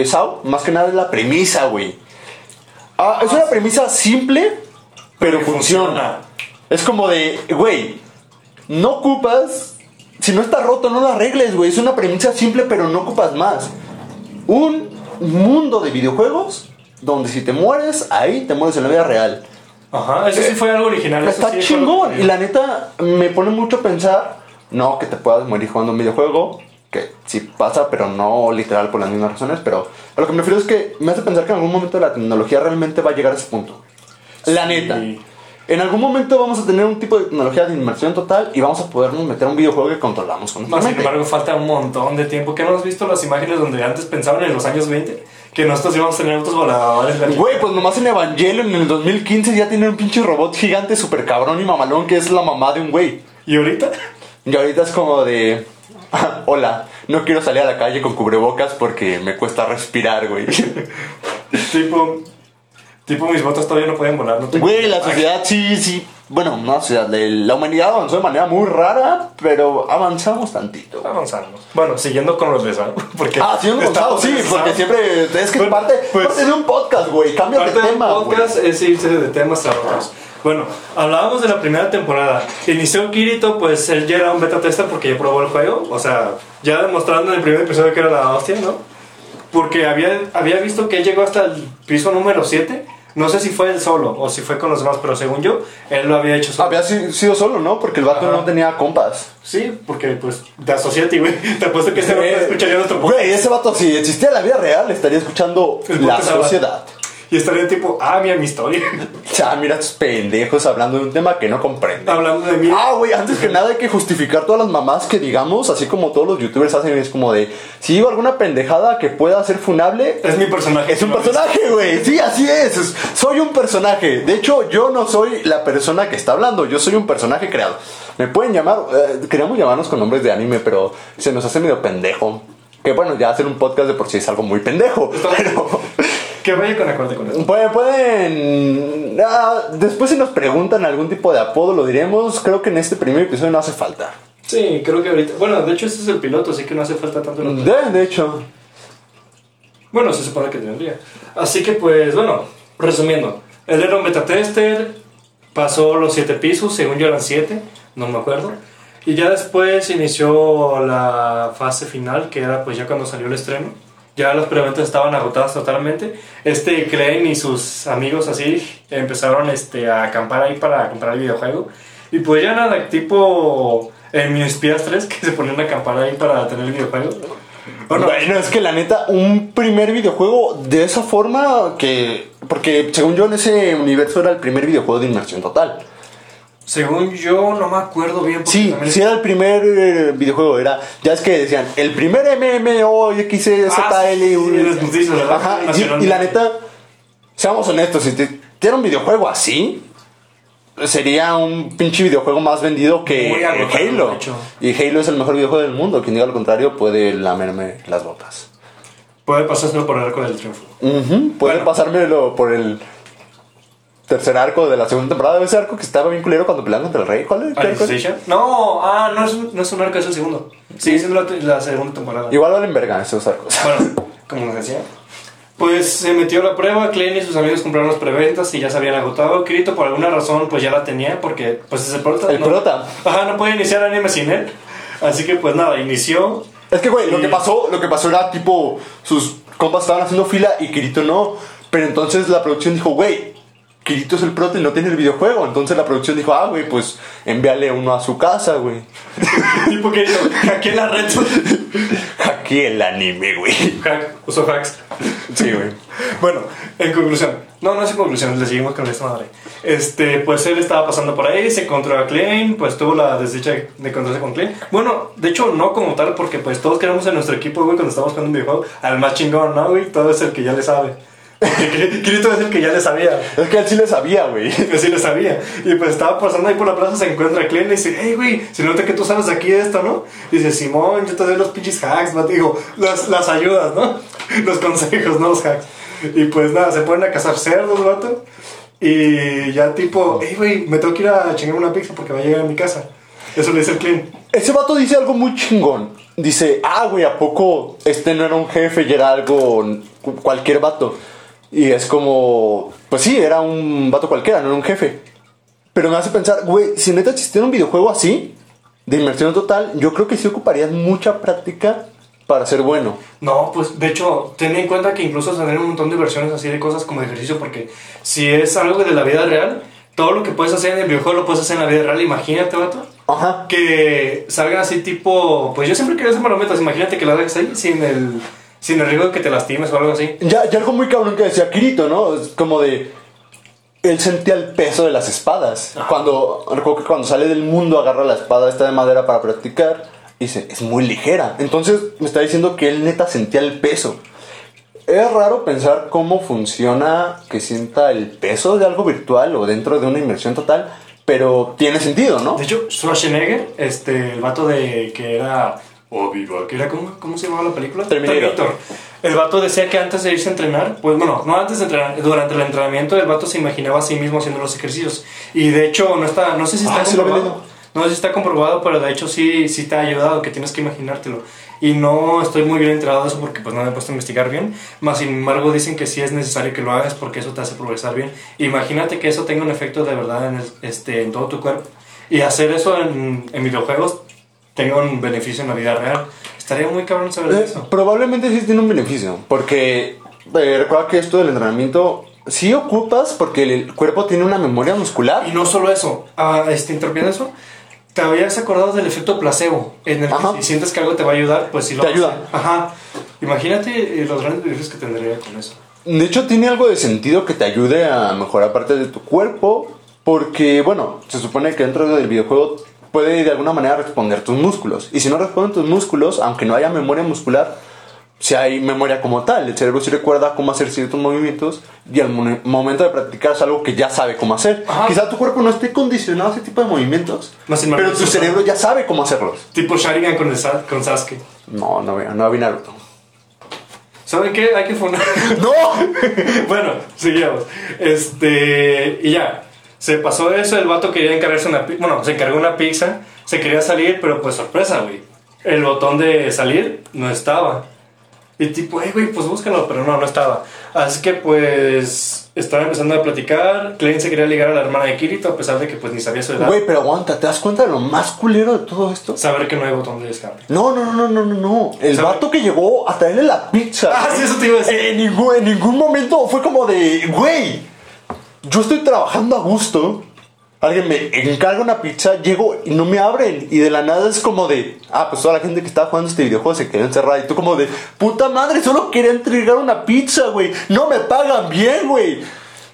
de Sao, más que nada, es la premisa, güey. Ah, es una premisa simple, pero funciona. funciona. Es como de, güey, no ocupas. Si no está roto, no lo arregles, güey. Es una premisa simple, pero no ocupas más. Un mundo de videojuegos donde si te mueres, ahí te mueres en la vida real. Ajá, eso sí fue algo original. Está sí chingón. Y la neta me pone mucho a pensar, no que te puedas morir jugando un videojuego, que sí pasa, pero no literal por las mismas razones, pero a lo que me refiero es que me hace pensar que en algún momento la tecnología realmente va a llegar a ese punto. La Sí. neta. En algún momento vamos a tener un tipo de tecnología de inmersión total y vamos a podernos meter a un videojuego que controlamos con Más sin embargo, falta un montón de tiempo. ¿Qué no has visto las imágenes donde antes pensaban en los años 20? Que nosotros íbamos a tener autos voladores. güey. Pues nomás en Evangelion en el 2015 ya tiene un pinche robot gigante super cabrón y mamalón que es la mamá de un güey. ¿Y ahorita? Y ahorita es como de. Hola, no quiero salir a la calle con cubrebocas porque me cuesta respirar, güey. tipo, tipo, mis botas todavía no pueden volar. No tengo- Güey, la sociedad sí, sí. Bueno, no, o sea, de- la humanidad avanzó de manera muy rara, pero avanzamos tantito. Avanzamos. Bueno, siguiendo con los de Sao, Porque Ah, hemos avanzado, estamos sí, porque Sao. siempre. Es que parte, pues- parte de un podcast, güey. Cambia de Parte tema, güey. podcast es irse de temas a otros. Bueno, hablábamos de la primera temporada. Inició Kirito, pues él ya era un beta tester porque ya probó el juego. O sea, ya demostrando en el primer episodio que era la hostia, ¿no? Porque había, había visto que él llegó hasta el piso número 7. No sé si fue él solo o si fue con los demás, pero según yo, él lo había hecho solo. Había si- sido solo, ¿no? Porque el vato Ajá. no tenía compas. Sí, porque pues de Associati, güey. Te apuesto que no Eh, escucharía nuestro podcast. Güey, ese vato, si existía en la vida real, estaría escuchando la sociedad. Y estaría tipo, ah, mira mi historia. Ya, mira estos pendejos hablando de un tema que no comprenden. Hablando de mí. Ah, güey, antes que nada hay que justificar todas las mamás que digamos, así como todos los youtubers hacen, es como de, si digo alguna pendejada que pueda ser funable, Es mi personaje. es un personaje, güey. Sí, así es. es- Soy un personaje. De hecho, yo no soy la persona que está hablando, yo soy un personaje creado. Me pueden llamar, eh, queríamos llamarnos con nombres de anime, pero se nos hace medio pendejo. Que bueno, ya hacer un podcast de por sí es algo muy pendejo. Pero Que vaya con acorde con eso. pueden, pueden ah, después si nos preguntan algún tipo de apodo lo diremos. Creo que en este primer episodio no hace falta. Sí, creo que ahorita. Bueno, de hecho, este es el piloto, así que no hace falta tanto. el. De, de hecho. Bueno, se supone que tendría. Así que, pues, bueno, resumiendo: él era un beta tester, pasó los siete pisos, según yo eran siete, no me acuerdo. Y ya después inició la fase final, que era pues ya cuando salió el estreno. Ya las preventas estaban agotadas totalmente. Este Klein y sus amigos así empezaron este, a acampar ahí para comprar el videojuego. Y pues ya nada, tipo en Mini Espías 3, que se ponían a acampar ahí para tener el videojuego. Bueno, Bueno, es que la neta, un primer videojuego de esa forma que. Porque según yo en ese universo era el primer videojuego de inmersión total. Según yo, no me acuerdo bien. Sí, también- sí era el primer eh, videojuego, era. Ya es que decían, el primer MMOXZL. Ah, sí. Ajá, y, y la neta, seamos honestos, si te diera un videojuego así, sería un pinche videojuego más vendido que Halo. Y Halo es el mejor videojuego del mundo. Quien diga lo contrario puede lamerme las botas. puede pasárselo por el arco del triunfo. Puede Bueno. pasármelo por el tercer arco de la segunda temporada. Ese arco que estaba bien culero cuando peleaban contra el rey. ¿Cuál es? ¿Qué arco es? No, ah, no es, un- no es un arco, es el segundo. Sigue siendo la, la segunda temporada. Igual valen verga esos arcos. Bueno, como les decía. Pues se metió a la prueba, Klein y sus amigos compraron las preventas y ya se habían agotado. Kirito por alguna razón pues ya la tenía porque pues es el prota. El no- prota. Ajá, no puede iniciar anime sin él. Así que pues nada, inició. Es que, güey, lo que pasó, lo que pasó era tipo, sus compas estaban haciendo fila y Kirito no. Pero entonces la producción dijo, güey, Kirito es el prota y no tiene el videojuego. Entonces la producción dijo, ah, güey, pues envíale uno a su casa, güey. tipo que hackeé la red. Hackeé el anime, güey. Hack, usó hacks. Sí, güey. Bueno, en conclusión, no, no es en conclusión, le seguimos con esta madre. Este, pues él estaba pasando por ahí, se encontró a Klein, pues tuvo la desdicha de encontrarse con Klein. Bueno, de hecho, no como tal, porque pues todos queremos en nuestro equipo, güey, cuando estamos jugando un videojuego, al más chingón, ¿no, güey? Todo es el que ya le sabe. Kirito es el que ya le sabía. Es que él sí le sabía, güey. Que sí le sabía. Y pues estaba pasando ahí por la plaza, se encuentra a Klein y dice, hey, güey, se nota que tú sabes aquí esto, ¿no? Dice, Simón, yo te doy los pinches hacks, ¿no? Digo, las, las ayudas, ¿no? Los consejos, no los hacks. Y pues nada, se ponen a cazar cerdos, vato. Y ya tipo, hey, güey, me tengo que ir a chingar una pizza porque va a llegar a mi casa. Eso le dice el Klein. Ese vato dice algo muy chingón. Dice, ah, güey, ¿a poco este no era un jefe y era algo, cu- cualquier vato? Y es como, pues sí, era un vato cualquiera, no era un jefe. Pero me hace pensar, güey, si neta existiera un videojuego así, de inmersión total, yo creo que sí ocuparías mucha práctica para ser bueno. No, pues de hecho, ten en cuenta que incluso tener un montón de versiones así de cosas como ejercicio, porque si es algo de la vida real, todo lo que puedes hacer en el videojuego lo puedes hacer en la vida real. Imagínate, vato. Ajá. Que salgan así tipo, pues yo siempre quería hacer marometas, imagínate que lo hagas ahí sin el, sin el riesgo de que te lastimes o algo así. Ya, ya algo muy cabrón que decía Kirito, ¿no? Es como de. Él sentía el peso de las espadas. Cuando, recuerdo que cuando sale del mundo agarra la espada esta de madera para practicar. Y dice, es muy ligera. Entonces me está diciendo que él neta sentía el peso. Es raro pensar cómo funciona que sienta el peso de algo virtual o dentro de una inmersión total. Pero tiene sentido, ¿no? De hecho, Schwarzenegger, este, el vato de que era Obi-Wan, que era ¿cómo, ¿cómo se llamaba la película? Terminator. El vato decía que antes de irse a entrenar, pues bueno, no antes de entrenar, durante el entrenamiento el vato se imaginaba a sí mismo haciendo los ejercicios. Y de hecho, no está, no sé si está Ah, sí comprobado. leído. no sé si está comprobado, pero de hecho sí, sí te ha ayudado, que tienes que imaginártelo. Y no estoy muy bien enterado de eso porque pues no me he puesto a investigar bien. Más sin embargo dicen que sí es necesario que lo hagas porque eso te hace progresar bien. Imagínate que eso tenga un efecto de verdad en, el- este, en todo tu cuerpo. Y hacer eso en, en videojuegos tenga un beneficio en la vida real. Estaría muy cabrón saber Eh, eso. probablemente sí tiene un beneficio, porque eh, recuerda que esto del entrenamiento sí ocupas porque el cuerpo tiene una memoria muscular. Y no solo eso, ah, este, interrumpiendo eso, ¿te habías acordado del efecto placebo? En el Ajá. que si sientes que algo te va a ayudar, pues sí lo Te ayuda. Ajá. Imagínate eh, los grandes beneficios que tendría con eso. De hecho, tiene algo de sentido que te ayude a mejorar partes de tu cuerpo, porque, bueno, se supone que dentro del videojuego puede de alguna manera responder tus músculos. Y si no responden tus músculos, aunque no haya memoria muscular, si hay memoria como tal. El cerebro sí recuerda cómo hacer ciertos movimientos y al mo- momento de practicar es algo que ya sabe cómo hacer. Ajá. Quizá tu cuerpo no esté condicionado a ese tipo de movimientos, embargo, pero tu cerebro ya sabe cómo hacerlos. Tipo Sharingan con, el con Sasuke. No, no, veo, no vi Naruto. ¿Saben qué? Hay que fundar. ¡No! bueno, seguimos. Este. Y ya. Se pasó eso, el vato quería encargarse una pizza. Bueno, se encargó una pizza. Se quería salir, pero pues sorpresa, güey. El botón de salir no estaba. Y tipo, hey, güey, pues búscalo, pero no, no estaba. Así que pues. Estaba empezando a platicar. Klein se quería ligar a la hermana de Kirito, a pesar de que pues ni sabía su edad. Güey, pero aguanta, ¿te das cuenta de lo más culero de todo esto? Saber que no hay botón de escape. No, no, no, no, no, no. El ¿Sabe? vato que llegó a traerle la pizza. Ah, güey, sí, eso te iba a decir. En ningún, en ningún momento fue como de, güey, yo estoy trabajando a gusto. Alguien me encarga una pizza, llego y no me abren. Y de la nada es como de, ah, pues toda la gente que estaba jugando este videojuego se quedó encerrada. Y tú como de, puta madre, solo quería entregar una pizza, güey. No me pagan bien, güey.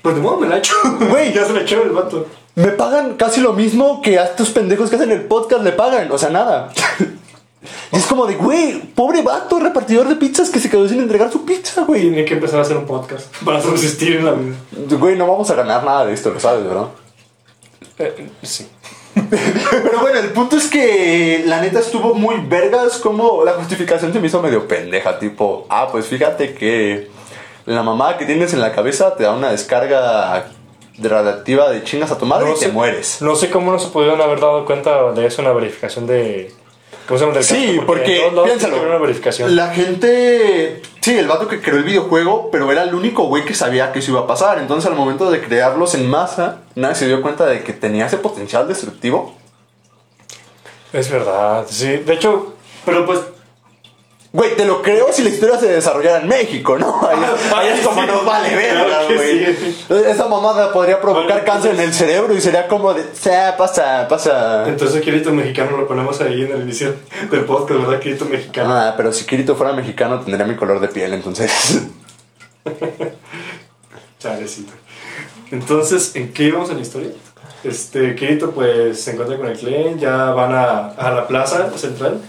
Pues de modo me la echo. Güey. ya se le echó el vato. Me pagan casi lo mismo que a estos pendejos que hacen el podcast le pagan. O sea, nada. Y es como de, güey, pobre vato, repartidor de pizzas que se quedó sin entregar su pizza, güey. Tiene que empezar a hacer un podcast para subsistir en la vida. Güey, no vamos a ganar nada de esto, lo sabes, ¿verdad? Eh, sí. Pero bueno, el punto es que la neta estuvo muy vergas como la justificación se me hizo medio pendeja, tipo, ah, pues fíjate que la mamá que tienes en la cabeza te da una descarga radiactiva de chingas a tu madre No y te sé- mueres. No sé cómo no se pudieron haber dado cuenta de eso en la verificación de. Sí, porque, piénsalo, una verificación. la gente, sí, el vato que creó el videojuego, pero era el único güey que sabía que eso iba a pasar. Entonces al momento de crearlos en masa, nadie se dio cuenta de que tenía ese potencial destructivo. Es verdad, sí. De hecho, pero pues. Güey, te lo creo si la historia se desarrollara en México, ¿no? Ahí, ahí es como nos vale verga, güey. Esa mamada podría provocar Bueno, cáncer en el cerebro y sería como de, "Sí, pasa, pasa. Entonces, Kirito mexicano lo ponemos ahí en el inicio del podcast, ¿verdad? Kirito mexicano. Ah, pero si Kirito fuera mexicano tendría mi color de piel, entonces. Chalecito. Entonces, ¿en qué íbamos en la historia? Este, Kirito pues se encuentra con el Clen, ya van a, a la plaza central.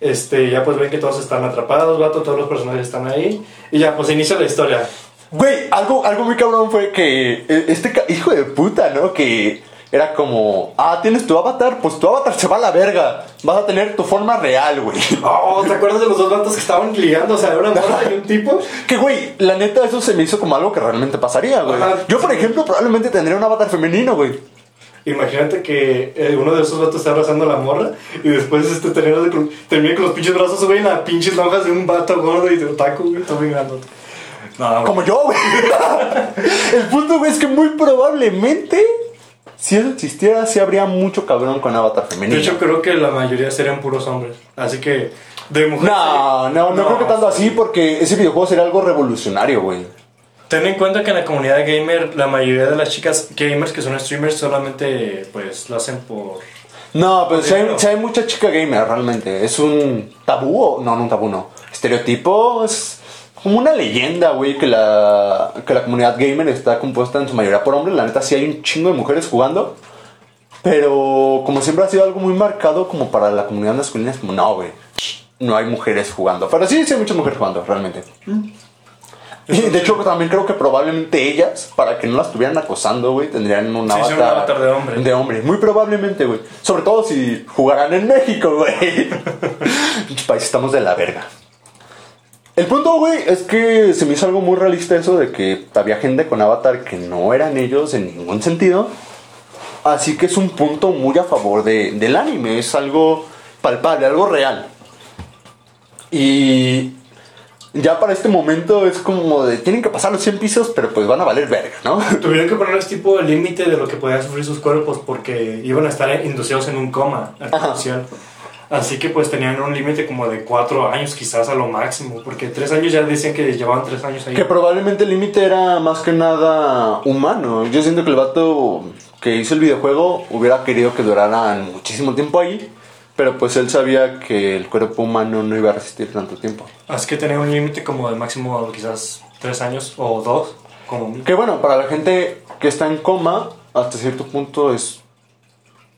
Este, ya pues ven que todos están atrapados, vato, todos los personajes están ahí. Y ya pues inicia la historia. Güey, algo, algo muy cabrón fue que eh, este hijo de puta, ¿no? Que era como, ah, tienes tu avatar, pues tu avatar se va a la verga. Vas a tener tu forma real, güey. Oh, ¿te acuerdas de los dos vatos que estaban ligando? O sea, una morra y un tipo. Que, güey, la neta, eso se me hizo como algo que realmente pasaría, güey. Yo, por ejemplo, probablemente tendría un avatar femenino, güey. Imagínate que eh, uno de esos vatos está abrazando a la morra y después este termina, de termina con los pinches brazos, güey, en las pinches lonjas de un vato gordo y de otaku, güey, todo bien grandote. No. Como yo, güey. El punto, güey, es que muy probablemente, si eso existiera, sí habría mucho cabrón con avatar femenino. De hecho, creo que la mayoría serían puros hombres. Así que, de mujeres. no, no, no, creo que tanto así, porque ese videojuego sería algo revolucionario, güey. Ten en cuenta que en la comunidad gamer, la mayoría de las chicas gamers que son streamers solamente, pues, lo hacen por. No, pero si hay, hay mucha chica gamer realmente. Es un tabú o no, no un tabú, no. Estereotipo es como una leyenda, güey, que la, que la comunidad gamer está compuesta en su mayoría por hombres. La neta sí hay un chingo de mujeres jugando. Pero como siempre ha sido algo muy marcado como para la comunidad masculina, es como, no, güey, no hay mujeres jugando. Pero sí, sí hay muchas mujeres jugando, realmente. De hecho también creo que probablemente ellas, para que no las estuvieran acosando, güey, tendrían un Sí, avatar, un avatar de hombre. De hombre, muy probablemente, güey. Sobre todo si jugaran en México, güey. País, estamos de la verga. El punto, güey, es que se me hizo algo muy realista eso de que había gente con avatar que no eran ellos en ningún sentido. Así que es un punto muy a favor de- del anime, es algo palpable, algo real. Y ya para este momento es como de, tienen que pasar los 100 pisos, pero pues van a valer verga, ¿no? Tuvieron que ponerles tipo el límite de lo que podían sufrir sus cuerpos porque iban a estar inducidos en un coma artificial. Así que pues tenían un límite como de cuatro años quizás a lo máximo, porque tres años ya decían que llevaban tres años ahí. Que probablemente el límite era más que nada humano. Yo siento que el vato que hizo el videojuego hubiera querido que duraran muchísimo tiempo ahí, pero pues él sabía que el cuerpo humano no iba a resistir tanto tiempo. Así que tenía un límite como de máximo quizás tres años o dos, como. Que bueno, para la gente que está en coma, hasta cierto punto es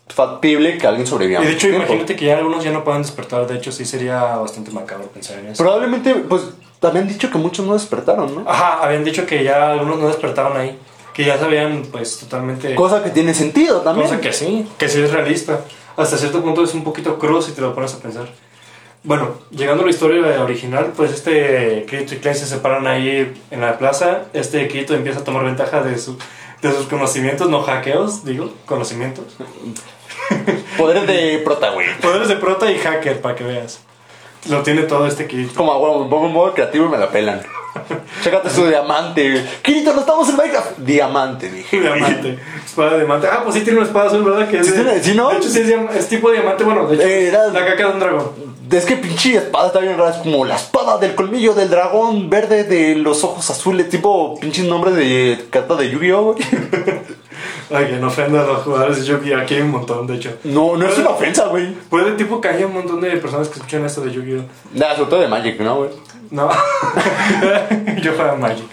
factible que alguien sobreviva. Y de hecho, imagínate que ya algunos ya no puedan despertar. De hecho, sí sería bastante macabro pensar en eso. Probablemente, pues, habían dicho que muchos no despertaron, ¿no? Ajá, habían dicho que ya algunos no despertaron ahí. Que ya sabían, pues, totalmente. Cosa que tiene sentido también. Cosa que sí, que sí es realista. Hasta cierto punto es un poquito crudo si te lo pones a pensar. Bueno, llegando a la historia original, pues este Kirito y Klein se separan ahí en la plaza. Este Kirito empieza a tomar ventaja de, su, de sus conocimientos, no hackeos, digo, conocimientos. Poderes de prota, güey. Poderes de prota y hacker, para que veas. Lo tiene todo este Kirito. Como, bueno, me pongo en modo creativo y me la pelan. Chécate su diamante. Kirito, no estamos en Minecraft. Diamante, dije. Diamante, espada de diamante. Ah, pues sí tiene una espada azul, ¿verdad? Que Sí de- sí, ¿no? De hecho, sí es, es tipo diamante. Bueno, de hecho, Era- la caca de un dragón. Es que pinche espada está bien rara. Es como la espada del colmillo del dragón verde de los ojos azules. Tipo pinche nombre de carta de Yu-Gi-Oh! Ay, que no ofenda a los jugadores de Yu-Gi-Oh! Aquí hay un montón, de hecho. No, no es una ofensa, güey. Puede tipo que haya un montón de personas que escuchan esto de Yu-Gi-Oh! Nada, sobre todo de Magic, ¿no, güey? No. Yo juego Magic.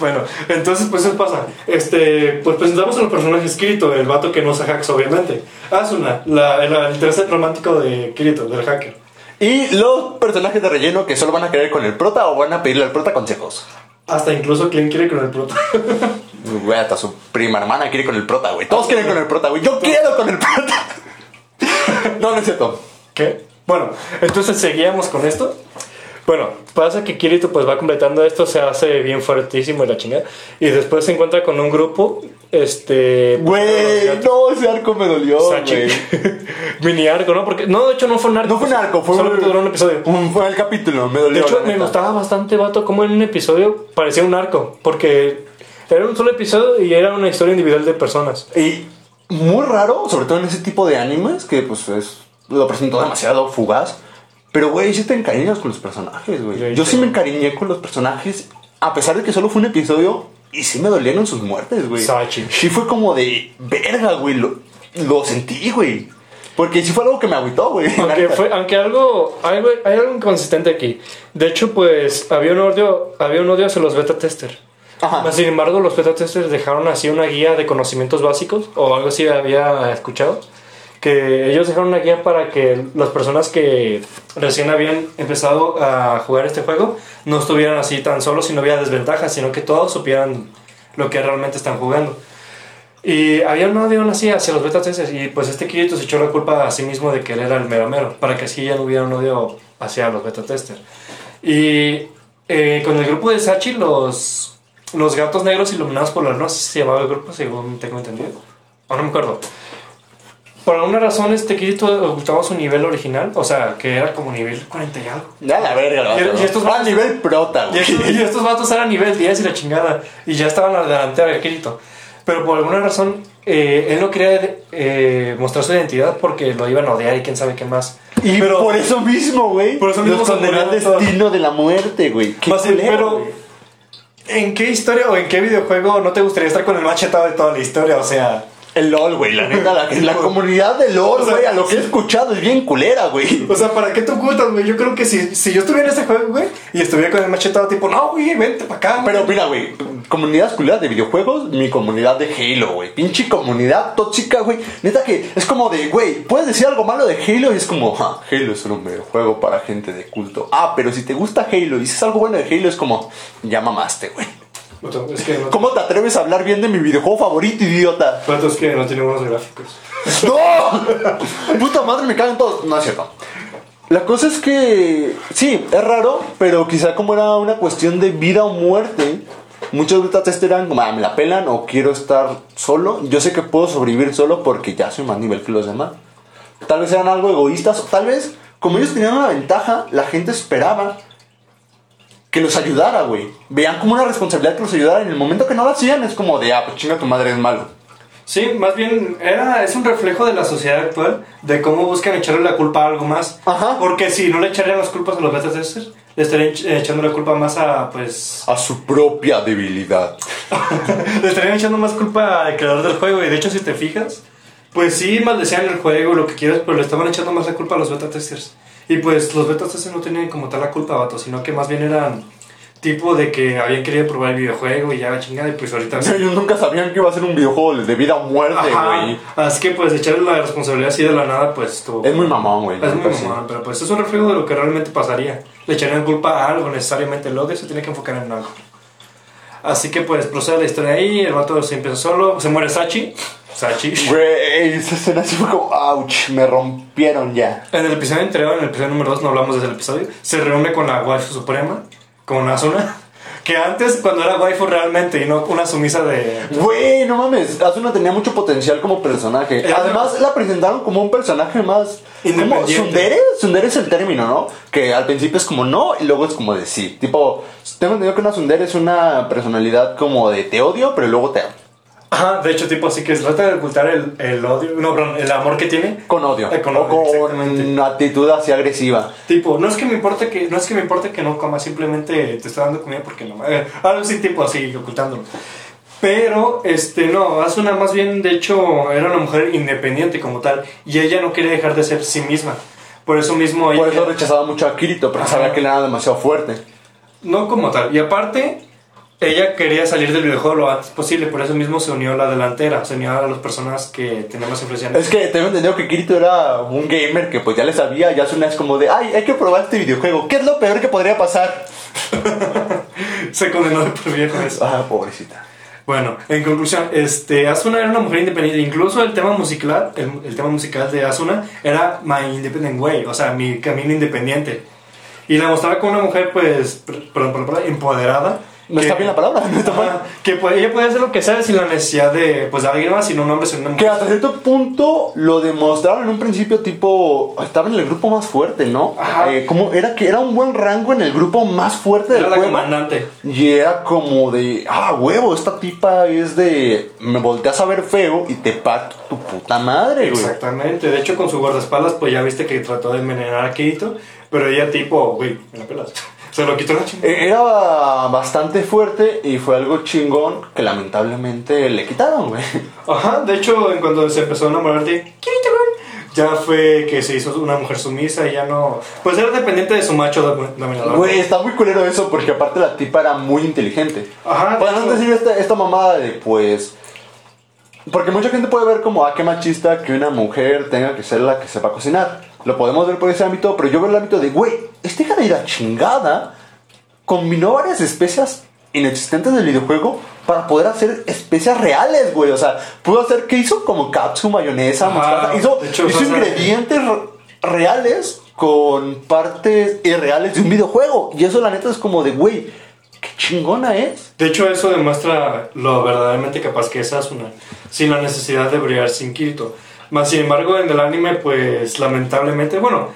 Bueno, entonces pues eso pasa. Este, pues presentamos a los personajes Kirito, el vato que no usa hacks, obviamente. Asuna, la, el, el tercer romántico de Kirito, del hacker. Y los personajes de relleno que solo van a querer con el prota o van a pedirle al prota consejos. Hasta incluso Clint quiere con el prota. Güey, hasta su prima hermana quiere con el prota, güey. Todos quieren con el prota, güey. Yo quiero con el prota. No, no es cierto. ¿Qué? Bueno, entonces seguíamos con esto. Bueno, pasa que Kirito pues va completando esto, se hace bien fuertísimo y la chingada. Y después se encuentra con un grupo, este... Güey, no, ese arco me dolió, güey. Mini arco, ¿no? Porque, no, de hecho no fue un arco. No fue un arco, fue Solo un, duró un episodio. un- fue el capítulo, me dolió. De hecho, me gustaba bastante, vato, como en un episodio parecía un arco. Porque era un solo episodio y era una historia individual de personas. Y muy raro, sobre todo en ese tipo de animes, que pues es, lo presentó demasiado fugaz. Pero, güey, sí te encariñas con los personajes, güey. Yo sí. me encariñé con los personajes, a pesar de que solo fue un episodio, y sí me dolieron sus muertes, güey. Sachi. Sí fue como de, verga, güey, lo, lo sentí, güey. Porque sí fue algo que me agüitó, güey. Aunque, fue, aunque algo, algo, hay algo inconsistente aquí. De hecho, pues había un odio, había un odio hacia los beta testers. Ajá. Sin embargo, los beta testers dejaron así una guía de conocimientos básicos, o algo así había escuchado, que ellos dejaron una guía para que las personas que recién habían empezado a jugar este juego no estuvieran así tan solos y no hubiera desventajas, sino que todos supieran lo que realmente están jugando. Y había un odio aún así hacia los beta testers y pues este Kirito se echó la culpa a sí mismo de que él era el mero mero, para que así ya no hubiera un odio hacia los beta testers. Y eh, con el grupo de Sachi, los, los gatos negros iluminados por la luna, se llamaba el grupo, según tengo entendido. O no me acuerdo. Por alguna razón este Kirito gustaba su nivel original, o sea, que era como nivel 40 y algo. Ya la verga, lo Y- y estos Va a vatos- nivel prota, Y güey. estos, y estos vatos eran nivel 10 y la chingada. Y ya estaban a la delantera de Kirito. Pero por alguna razón, eh, él no quería eh, mostrar su identidad porque lo iban a odiar y quién sabe qué más. Y pero, por eso mismo, güey. Por eso mismo Los condenó al destino de la muerte, güey. Qué Más culero, pero. ¿en qué historia o en qué videojuego no te gustaría estar con el machetado de toda la historia? O sea, El LOL, güey, la neta, la, la comunidad de LOL, O sea, güey, a lo que he escuchado es bien culera, güey. o sea, ¿para qué te ocultas, güey? Yo creo que si, si yo estuviera en ese juego, güey, y estuviera con el machetado, tipo, no, güey, vente para acá. Pero güey". mira, güey, comunidad culera de videojuegos, mi comunidad de Halo, güey. Pinche comunidad tóxica, güey. Neta que es como de, güey, puedes decir algo malo de Halo y es como, ja, Halo es un videojuego para gente de culto. Ah, pero si te gusta Halo y dices algo bueno de Halo es como, ya mamaste, güey. Puta, Es que no, ¿Cómo te atreves a hablar bien de mi videojuego favorito, idiota? Puta, es que no tiene buenos gráficos. ¡No! Puta madre, me cagan todos. No es cierto. La cosa es que, sí, es raro, pero quizá como era una cuestión de vida o muerte, muchos beta testers eran como, ah, me la pelan o quiero estar solo. Yo sé que puedo sobrevivir solo porque ya soy más nivel que los demás. Tal vez eran algo egoístas, o tal vez, como ellos tenían una ventaja, la gente esperaba que los ayudara, güey. Vean como una responsabilidad que los ayudara. En el momento que no lo hacían, es como de, ah, pues chinga tu madre es malo. Sí, más bien era, es un reflejo de la sociedad actual, de cómo buscan echarle la culpa a algo más. Ajá. Porque si no le echarían las culpas a los beta testers, le estarían ech- echando la culpa más a, pues... A su propia debilidad. le estarían echando más culpa al creador del juego. Y de hecho, si te fijas, pues sí maldecían el juego, lo que quieras, pero le estaban echando más la culpa a los beta testers. Y pues los beta testers no tenían como tal la culpa, vato, sino que más bien eran tipo de que habían querido probar el videojuego y ya la chingada, y pues ahorita... Ellos nunca sabían que iba a ser un videojuego de vida o muerte, güey. Así que pues echarle la responsabilidad así de la nada, pues estuvo... Es muy mamón, güey. Es muy sí. mamón, pero pues es un reflejo de lo que realmente pasaría. Le echarían culpa a algo necesariamente. Odio se tiene que enfocar en algo. Así que pues procede la historia ahí. El vato se empieza solo. Se muere Sachi. Sachi. Güey, esa escena así fue como, ouch, me rompieron ya. En el episodio anterior, en el episodio número 2, no hablamos de ese episodio. Se reúne con la waifu suprema, con Asuna. Que antes, cuando era waifu realmente y no una sumisa de. Güey, no mames, Asuna tenía mucho potencial como personaje. Además, la presentaron como un personaje más... Independiente. ¿Sundere? Sundere es el término, ¿no? Que al principio es como no y luego es como de sí. Tipo, tengo entendido que una Sundere es una personalidad como de te odio, pero luego te amo. Ajá, de hecho, tipo así que trata de ocultar el, el odio. No, perdón, el amor que tiene. Con odio. Eh, con o odio, con actitud así agresiva. Tipo, no es que me importe que no es que me importe que no comas, simplemente te está dando comida porque no. Eh, algo así tipo así ocultándolo. Pero este no, Asuna más bien de hecho era una mujer independiente como tal y ella no quería dejar de ser sí misma. Por eso mismo ella Por eso rechazaba mucho a Kirito, porque Ajá. sabía que él era demasiado fuerte. no como tal. Y aparte ella quería salir del videojuego lo antes posible, por eso mismo se unió a la delantera, se unió a las personas que tenían más influencia. en Es que tengo entendido que Kirito era un gamer que pues ya le sabía, ya Asuna es como de, ay, hay que probar este videojuego. ¿Qué es lo peor que podría pasar? se condenó de por viejo eso. Ah, pobrecita. Bueno, en conclusión, este, Asuna era una mujer independiente. Incluso el tema musical, el, el tema musical de Asuna era My Independent Way, o sea, mi camino independiente. Y la mostraba como una mujer, pues, perdón, empoderada. No está bien la palabra, no está mal. Ajá, que ella podía hacer lo que sea sin la necesidad de, pues, de alguien más, sino un hombre, sino una Que hasta cierto punto lo demostraron en un principio tipo estaba en el grupo más fuerte, ¿no? Ajá. Eh, como era que era un buen rango en el grupo más fuerte del Era la juego. comandante. Y era como de, ah, huevo, esta tipa es de, me volteas a ver feo y te parto tu puta madre, güey. Exactamente. De hecho, con su guardaespaldas, pues ya viste que trató de envenenar a Kirito. Pero ella, tipo, güey, me la pelas. Se lo quitó la chingada. Eh, Era bastante fuerte y fue algo chingón que lamentablemente le quitaron, güey. Ajá, de hecho, en cuando se empezó a enamorar de Kirito, ya fue que se hizo una mujer sumisa y ya no. Pues era dependiente de su macho dom- dominador. Güey, está muy culero eso porque aparte la tipa era muy inteligente. Ajá, Podemos hecho- decir esta, esta mamada de, pues... Porque mucha gente puede ver como, ah, qué machista que una mujer tenga que ser la que sepa cocinar. Lo podemos ver por ese ámbito, pero yo veo el ámbito de, güey, esta hija de la chingada combinó varias especias inexistentes del videojuego para poder hacer especias reales, güey. O sea, pudo hacer, ¿qué hizo? Como katsu, mayonesa, Ajá, mostaza. Hizo, hecho, hizo ingredientes re- reales con partes irreales de un videojuego. Y eso, la neta, es como de, güey, qué chingona es. De hecho, eso demuestra lo verdaderamente capaz que es Asuna, sin la necesidad de brillar sin Kirito. Más sin embargo, en el anime, pues lamentablemente, bueno,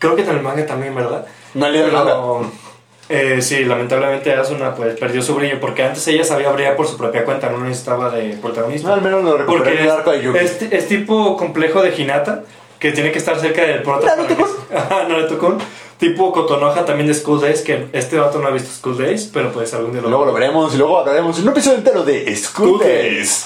creo que en el manga también, ¿verdad? No el Pero, eh, sí, lamentablemente Asuna pues perdió su brillo porque antes ella sabía brillar por su propia cuenta, no necesitaba de protagonista. No, al menos lo en el arco de Yugi. es, es, es tipo complejo de Hinata, que tiene que estar cerca del prota. Naruto para que- Ajá, Naruto-kun. Tipo Kotonoha también de School Days, que este vato no ha visto School Days, pero pues algún día lo Luego lo veremos y luego hablaremos en un episodio entero de School Days.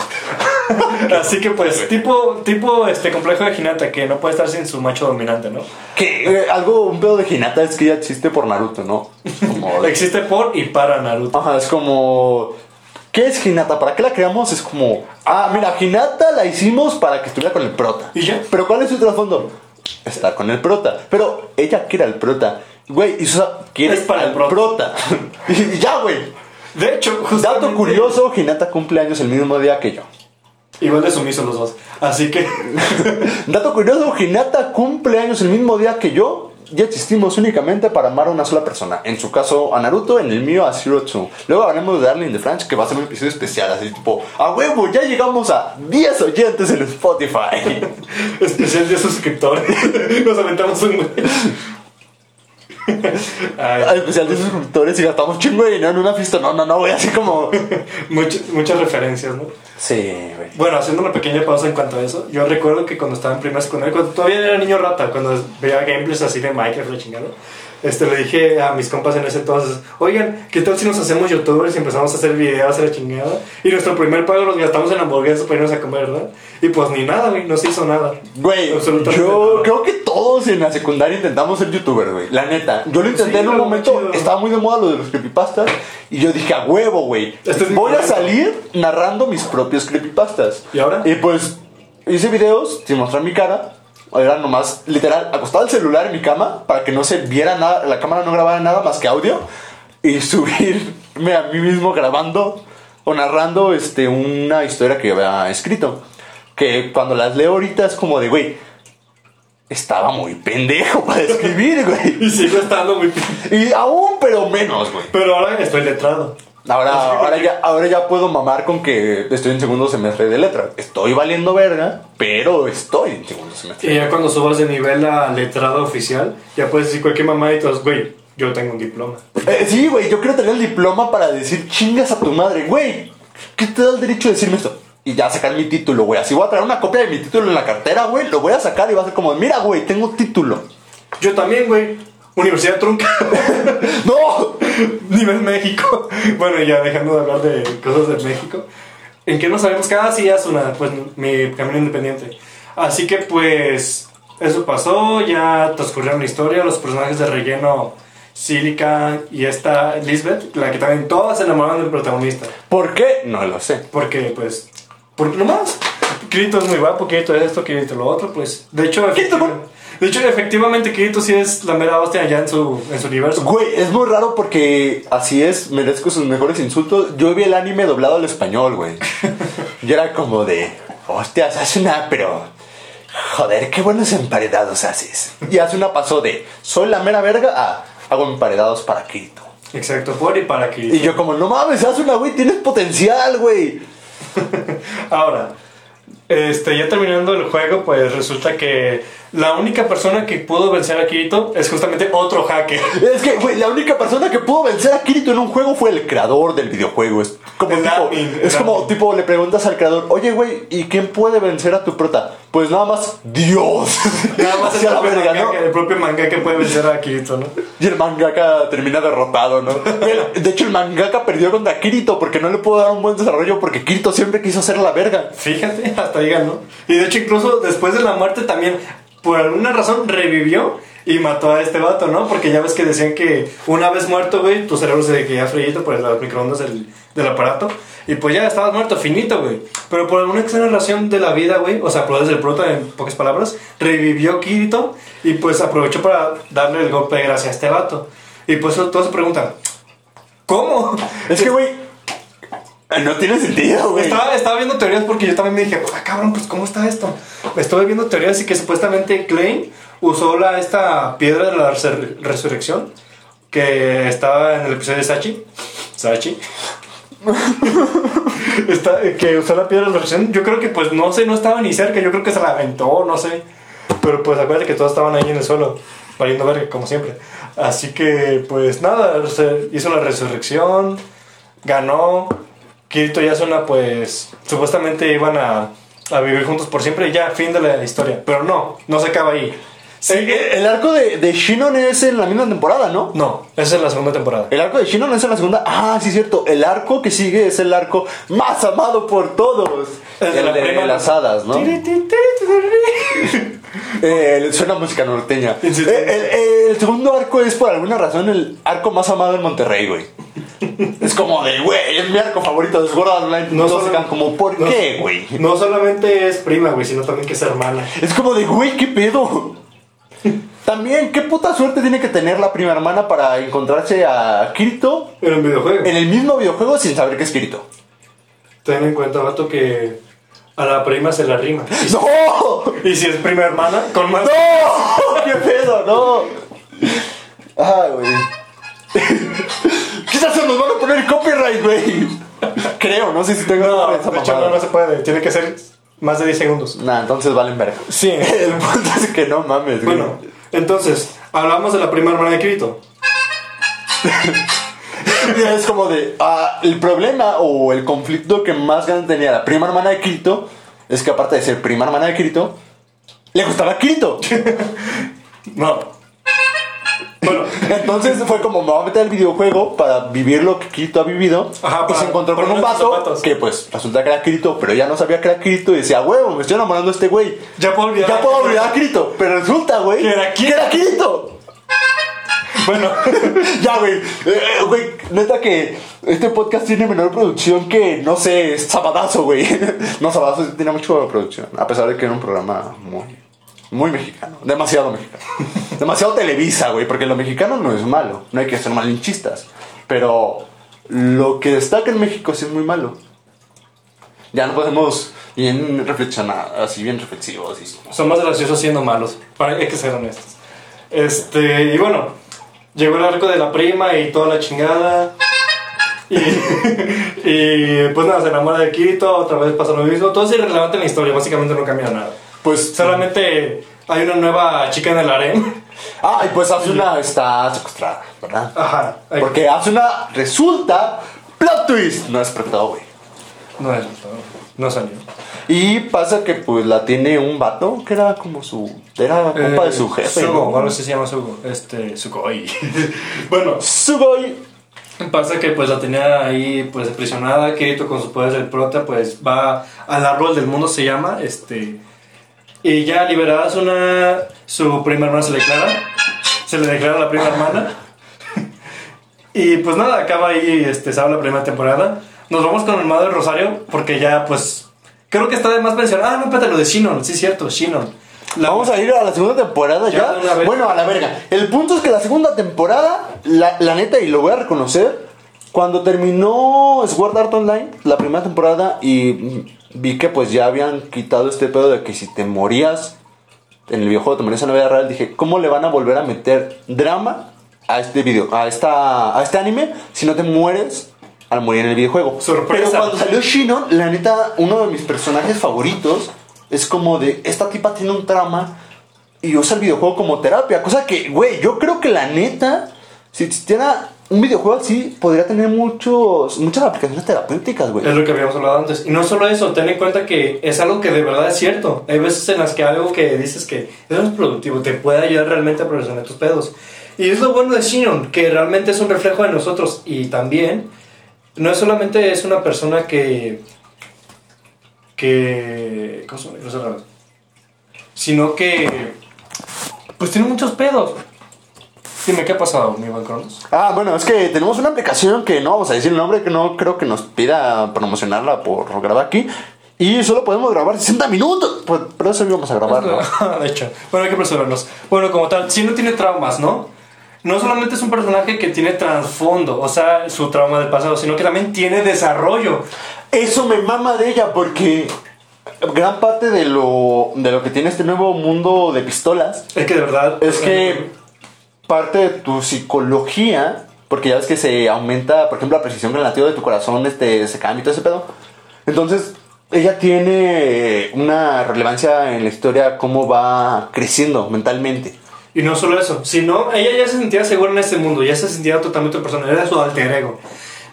Así que pues, tipo, tipo este complejo de Hinata, que no puede estar sin su macho dominante, ¿no? Que eh, algo, un pedo de Hinata es que ya existe por Naruto, ¿no? Como de- Existe por y para Naruto. Ajá, es como. ¿Qué es Hinata? ¿Para qué la creamos? Es como. Ah, mira, Hinata la hicimos para que estuviera con el prota. ¿Y ya? Pero ¿cuál es su trasfondo? Estar con el prota. Pero ella quiere al prota. Güey, y Susa quiere Es para el prota. y ya, güey. De hecho, justamente... Dato curioso: Hinata cumple años el mismo día que yo. Igual de sumisos los dos. Así que... Dato curioso: Hinata cumple años el mismo día que yo. Ya existimos únicamente para amar a una sola persona. En su caso a Naruto, en el mío a Zero Two. Luego hablaremos de Darling in the Franch, que va a ser un episodio especial, así tipo, a huevo, ya llegamos a 10 oyentes en Spotify. Especial de suscriptores. Nos aventamos un... Ay, Al especial de suscriptores y gastamos chingo de dinero en una fiesta. No, no, no, güey, así como. much- muchas referencias, ¿no? Sí, güey. Bueno, haciendo una pequeña pausa en cuanto a eso, yo recuerdo que cuando estaba en primera secundaria, cuando todavía era niño rata, cuando veía gameplays así de Minecraft, la chingada, este, le dije a mis compas en ese entonces, oigan, ¿qué tal si nos hacemos youtubers y empezamos a hacer videos a la chingada? Y nuestro primer pago los gastamos en hamburguesas para irnos a comer, ¿verdad? Y pues ni nada, güey, no se hizo nada. Güey, Absolutamente yo nada. creo que todos en la secundaria intentamos ser youtubers, güey. La neta. Yo lo intenté Sí, en un momento, chido. estaba muy de moda lo de los creepypastas. Y yo dije, a huevo, güey. Este es Voy a salir narrando mis propios creepypastas. ¿Y ahora? Y pues hice videos sin mostrar mi cara. Era nomás, literal, acostado el celular en mi cama para que no se viera nada, la cámara no grabara nada más que audio. Y subirme a mí mismo grabando o narrando este, una historia que yo había escrito. Que cuando las leo ahorita es como de, güey, estaba muy pendejo para escribir, güey. Y sigo estando muy... Y aún, pero menos, güey. Pero ahora estoy letrado. Ahora, ahora, ya, ahora ya puedo mamar con que estoy en segundo semestre de letra. Estoy valiendo verga, pero estoy en segundo semestre. Y ya cuando subas de nivel a letrado oficial, ya puedes decir cualquier mamá y todos, güey, yo tengo un diploma. Eh, sí, güey, yo quiero tener el diploma para decir chingas a tu madre, güey. ¿Qué te da el derecho de decirme esto? Y ya sacar mi título, güey. Así voy a traer una copia de mi título en la cartera, güey. Lo voy a sacar y va a ser como, mira, güey, tengo título. Yo también, güey. Universidad Trunca. ¡No! Nivel México. Bueno, ya dejando de hablar de cosas de México. ¿En qué no sabemos? Cada sí es una, pues, mi camino independiente. Así que, pues, eso pasó. Ya transcurrieron la historia. Los personajes de relleno, Silica y esta Lisbeth, la que también todas se enamoraron del protagonista. ¿Por qué? No lo sé. Porque, pues, porque nomás. Kirito es muy guapo, Kirito es esto, Kirito lo otro, pues. De hecho, efectivamente- De hecho, efectivamente, Kirito sí es la mera hostia allá en su, en su universo. Güey, es muy raro porque así es, merezco sus mejores insultos. Yo vi el anime doblado al español, güey. Y era como de, hostias, hace una, pero... Joder, qué buenos emparedados haces. Y hace una pasó de, soy la mera verga, a, hago emparedados para Kirito. Exacto, por y para Kirito. Y yo como, no mames, haz una, güey, tienes potencial, güey. Ahora, este, ya terminando el juego, pues resulta que la única persona que pudo vencer a Kirito es justamente otro hacker. Es que, güey, la única persona que pudo vencer a Kirito en un juego fue el creador del videojuego. Es como, El tipo, admin, es como tipo, le preguntas al creador, oye, güey, ¿y quién puede vencer a tu prota? Pues nada más, Dios. Nada más el la propio, verga, ¿no? mangaka, el propio manga que puede vencer a Kirito, ¿no? Y el mangaka termina derrotado, ¿no? El- De hecho, el mangaka perdió contra Kirito porque no le pudo dar un buen desarrollo porque Kirito siempre quiso ser la verga. Fíjate, hasta ahí ganó. Y de hecho, incluso después de la muerte también, por alguna razón, revivió y mató a este vato, ¿no? Porque ya ves que decían que una vez muerto, güey, tu cerebro se quedaba frillito por las microondas del, del aparato. Y pues ya estabas muerto, finito, güey. Pero por alguna extraña razón de la vida, güey, o sea, por desde el prota, en pocas palabras, revivió Kirito y pues aprovechó para darle el golpe de gracia a este vato. Y pues todos se preguntan, ¿cómo? Es que, güey, no tiene sentido, güey. Estaba, estaba viendo teorías porque yo también me dije, ah, cabrón, pues ¿cómo está esto? Estuve viendo teorías y que supuestamente Klein usó la, esta piedra de la resur- resurrección que estaba en el episodio de Sachi. Sachi. Está- que usó la piedra de resurrección. Yo creo que, pues, no sé, no estaba ni cerca. Yo creo que se la aventó, no sé. Pero pues acuérdate que todos estaban ahí en el suelo, valiendo verga, como siempre. Así que, pues nada, hizo la resurrección, ganó. Kirito y Asuna, pues, supuestamente iban a, a vivir juntos por siempre y ya, fin de la historia. Pero no, no se acaba ahí. Sigue. El arco de, de Shinon es en la misma temporada, ¿no? No, esa es la segunda temporada. El arco de Shinon es en la segunda. Ah, sí, cierto. El arco que sigue es el arco más amado por todos. El la de las hadas, ¿no? Eh, suena música norteña. Eh, el, el segundo arco es por alguna razón el arco más amado en Monterrey, güey. Es como de, güey, es mi arco favorito de Sword Art Online. No, No se quedan como, ¿por no- qué, güey? No solamente es prima, güey, sino también que es hermana. Es como de, güey, ¿qué pedo? También, ¿qué puta suerte tiene que tener la prima hermana para encontrarse a Kirito En un videojuego. en el mismo videojuego sin saber que es Kirito? Ten en cuenta, vato, que a la prima se la rima. ¡No! Y si es prima hermana, con más. ¡No! ¡Qué pedo, no! Ay, güey. Quizás se nos van a poner copyright, güey. Creo, no sé si tengo No, de hecho, no se puede. Tiene que ser más de 10 segundos. Nah, entonces valen verga. Sí. El punto es que no mames, güey. Bueno, entonces, hablamos de la prima hermana de Kirito. Es como de. ah, el problema o el conflicto que más grande tenía la prima hermana de Kirito es que, aparte de ser prima hermana de Kirito, le gustaba Kirito. No. Entonces fue como: me voy a meter al videojuego para vivir lo que Kirito ha vivido. Ajá, y para se encontró con un sus vato zapatos. que, pues, resulta que era Kirito, pero ya no sabía que era Kirito y decía: huevo, me estoy enamorando de este güey. ya puedo olvidar. Ya puedo olvidar a Kirito, pero resulta, güey, Que era Kirito. Bueno, Ya, güey. Eh, eh, Güey, neta que este podcast tiene menor producción que, no sé, Sabadazo, güey. No, Sabadazo sí tiene mucho producción. A pesar de que era un programa muy, muy mexicano. Demasiado mexicano. Demasiado Televisa, güey. Porque lo mexicano no es malo. No hay que ser malinchistas. Pero lo que destaca en México es muy malo. Ya no podemos bien reflexionar, así bien reflexivos. Y... son más graciosos siendo malos. Para- Hay que ser honestos. Este, y bueno, llegó el arco de la prima y toda la chingada. Y, y pues nada, se enamora de Kirito, otra vez pasa lo mismo. Todo es irrelevante en la historia, básicamente no cambia nada. Pues, Solamente hay una nueva chica en el harem. Ah, y pues Asuna está secuestrada, ¿verdad? Ajá. hay- Porque Asuna resulta plot twist. No es preguntado, güey. No es, no salió. Y pasa que pues la tiene un vato que era como su. Era compa de su Eh, jefe. Sugo, ¿no? se llama Sugo. Este, Sugoi. bueno, Sugoi. pasa que pues la tenía ahí pues aprisionada. Kirito con sus poderes del prota pues va al árbol del mundo se llama. Este. Y ya liberada es una. Su prima hermana se le declara. Se le declara la prima hermana. Y pues nada, acaba ahí, este, se habla la primera temporada. Nos vamos con el Madre Rosario, porque ya, pues, creo que está de más mencionar. Ah, no, espérate, lo de Shinon, sí, cierto, Shinon. La- Vamos a ir a la segunda temporada Ya. Bueno, a la verga. El punto es que la segunda temporada, la, la neta, y lo voy a reconocer, cuando terminó Sword Art Online, la primera temporada, y vi que pues ya habían quitado este pedo de que si te morías en el videojuego, te morías en la vida real, dije, ¿cómo le van a volver a meter drama a este video, a esta, a este anime, si no te mueres al morir en el videojuego? Sorpresa. Pero cuando salió Shinon, la neta, uno de mis personajes favoritos es como de, esta tipa tiene un trama y usa el videojuego como terapia. Cosa que, güey, yo creo que la neta, si existiera un videojuego así, podría tener muchos, muchas aplicaciones terapéuticas, güey. Es lo que habíamos hablado antes. Y no solo eso, ten en cuenta que es algo que de verdad es cierto. Hay veces en las que algo que dices que eso es productivo, te puede ayudar realmente a progresar tus pedos. Y es lo bueno de Shinon, que realmente es un reflejo de nosotros. Y también, no es solamente es una persona que. que. ¿Cómo se llama? Sino que. Pues tiene muchos pedos. Dime, ¿qué ha pasado, mi buen Cronos? Ah, bueno, es que tenemos una aplicación que no vamos a decir el nombre, que no creo que nos pida promocionarla por grabar aquí. Y solo podemos grabar 60 minutos. Pues, pero eso íbamos a grabar, ¿no? de hecho, bueno, hay que apresurarnos. Bueno, como tal, si no tiene traumas, ¿no? No solamente es un personaje que tiene trasfondo, o sea, su trauma del pasado, sino que también tiene desarrollo. Eso me mama de ella porque gran parte de lo, de lo que tiene este nuevo mundo de pistolas Es que de verdad. es que parte de tu psicología, porque ya ves que se aumenta, por ejemplo, la precisión del latido de tu corazón, este, se cambia y todo ese pedo. Entonces, ella tiene una relevancia en la historia, cómo va creciendo mentalmente. Y no solo eso, sino ella ya se sentía segura en este mundo, ya se sentía totalmente persona, era su alter ego.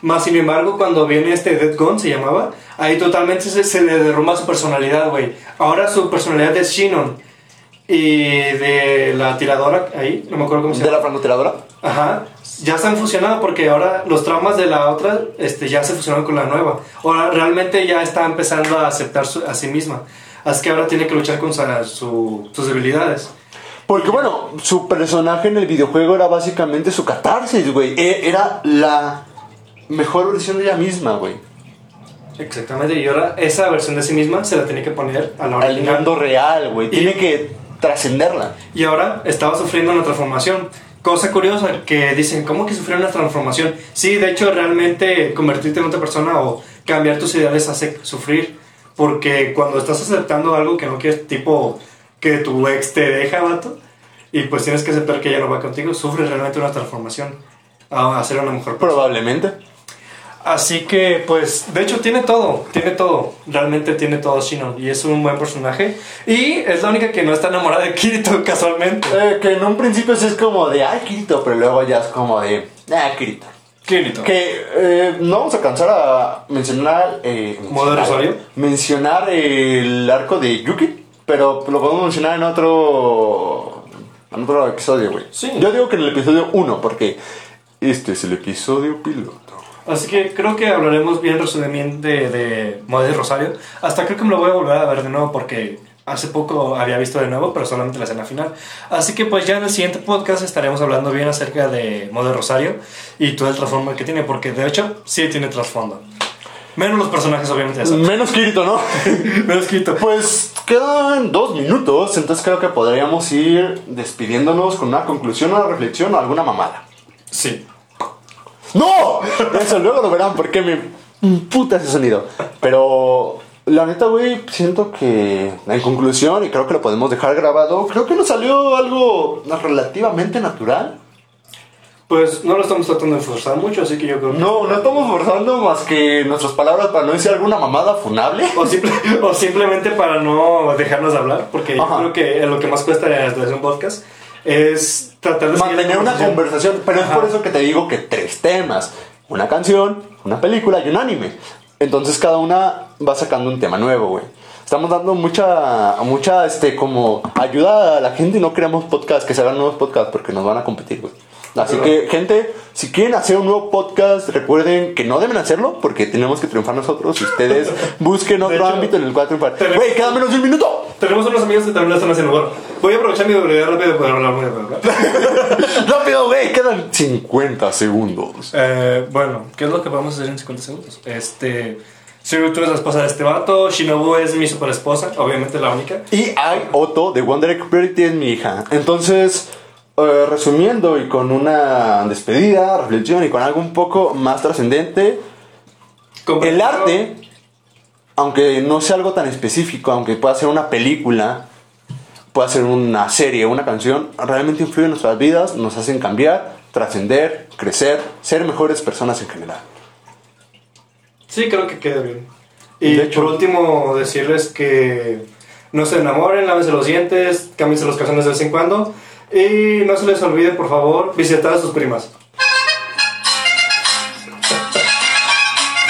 Más sin embargo, cuando viene este Dead Gun, se llamaba, ahí totalmente se, se le derrumba su personalidad, güey. Ahora su personalidad es Shinon. Y de la tiradora, ahí, no me acuerdo cómo se ¿De llama. la francotiradora? Ajá, ya están fusionados porque ahora los traumas de la otra este, ya se fusionaron con la nueva. Ahora realmente ya está empezando a aceptar su- a sí misma. Así que ahora tiene que luchar con su- sus debilidades. Porque bueno, su personaje en el videojuego era básicamente su catarsis, güey. E- Era la mejor versión de ella misma, güey. Exactamente, y ahora esa versión de sí misma se la tiene que poner a la Al mundo real, güey. Tiene que trascenderla. Y ahora estaba sufriendo una transformación. Cosa curiosa, que dicen, ¿cómo que sufrir una transformación? Sí, de hecho, realmente convertirte en otra persona o cambiar tus ideales hace sufrir. Porque cuando estás aceptando algo que no quieres, tipo que tu ex te deja, vato, y pues tienes que aceptar que ella no va contigo, sufres realmente una transformación a, ser una mejor persona. Probablemente. Así que, pues, de hecho tiene todo, tiene todo, realmente tiene todo Shinon y es un buen personaje. Y es la única que no está enamorada de Kirito casualmente. Eh, que en un principio sí es como de, ay, Kirito, pero luego ya es como de, ah, Kirito. Kirito. Que eh, no vamos a cansar a mencionar. Eh, ¿Modo Rosario? Mencionar el arco de Yuki, pero lo podemos mencionar en otro. En otro episodio, güey. Sí. Yo digo que en el episodio 1, porque este es el episodio piloto. Así que creo que hablaremos bien resumidamente de, de Modo de Rosario. Hasta creo que me lo voy a volver a ver de nuevo porque hace poco había visto de nuevo, pero solamente la escena final. Así que pues ya en el siguiente podcast estaremos hablando bien acerca de Modo de Rosario y todo el trasfondo que tiene, porque de hecho sí tiene trasfondo. Menos los personajes, obviamente, sabes. Menos Kirito, ¿no? Menos escrito. Pues quedan dos minutos, entonces creo que podríamos ir despidiéndonos con una conclusión, una reflexión o alguna mamada. Sí. ¡No! Eso luego lo verán porque me puta ese sonido. Pero la neta, güey, siento que en conclusión, y creo que lo podemos dejar grabado, creo que nos salió algo relativamente natural. Pues no lo estamos tratando de forzar mucho, así que yo creo que... No, no estamos forzando más que nuestras palabras para no decir alguna mamada funable. O, simple- o simplemente para no dejarnos de hablar, porque yo Ajá. creo que lo que más cuesta en hacer un podcast es tratar de Mantener una conversación, pero es por eso que te digo que tres temas, una canción, una película y un anime. Entonces cada una va sacando un tema nuevo, güey. Estamos dando mucha, mucha, este, como ayuda a la gente y no queremos podcast, que se hagan nuevos podcasts porque nos van a competir, güey. Así que, gente, si quieren hacer un nuevo podcast, recuerden que no deben hacerlo porque tenemos que triunfar nosotros y ustedes busquen otro hecho, ámbito en el cual triunfar. Güey, queda menos de un minuto. Tenemos unos amigos que también lo están haciendo. Bueno, voy a aprovechar mi debilidad rápido para hablar muy rápido. Rápido, güey, quedan 50 segundos. Eh, bueno, ¿qué es lo que podemos hacer en 50 segundos? Este, Zero Two es la esposa de este vato, Shinobu es mi super esposa, obviamente la única. Y hay Otto de Wonder Purity es mi hija. Entonces, eh, resumiendo y con una despedida, reflexión y con algo un poco más trascendente, el arte, aunque no sea algo tan específico, aunque pueda ser una película, pueda ser una serie, una canción, realmente influye en nuestras vidas, nos hacen cambiar, trascender, crecer, ser mejores personas en general. Sí, creo que queda bien. Y De hecho- por último, decirles que no se enamoren, lávense los dientes, cámbiense los calzones de vez en cuando. Y no se les olvide, por favor, visitar a sus primas.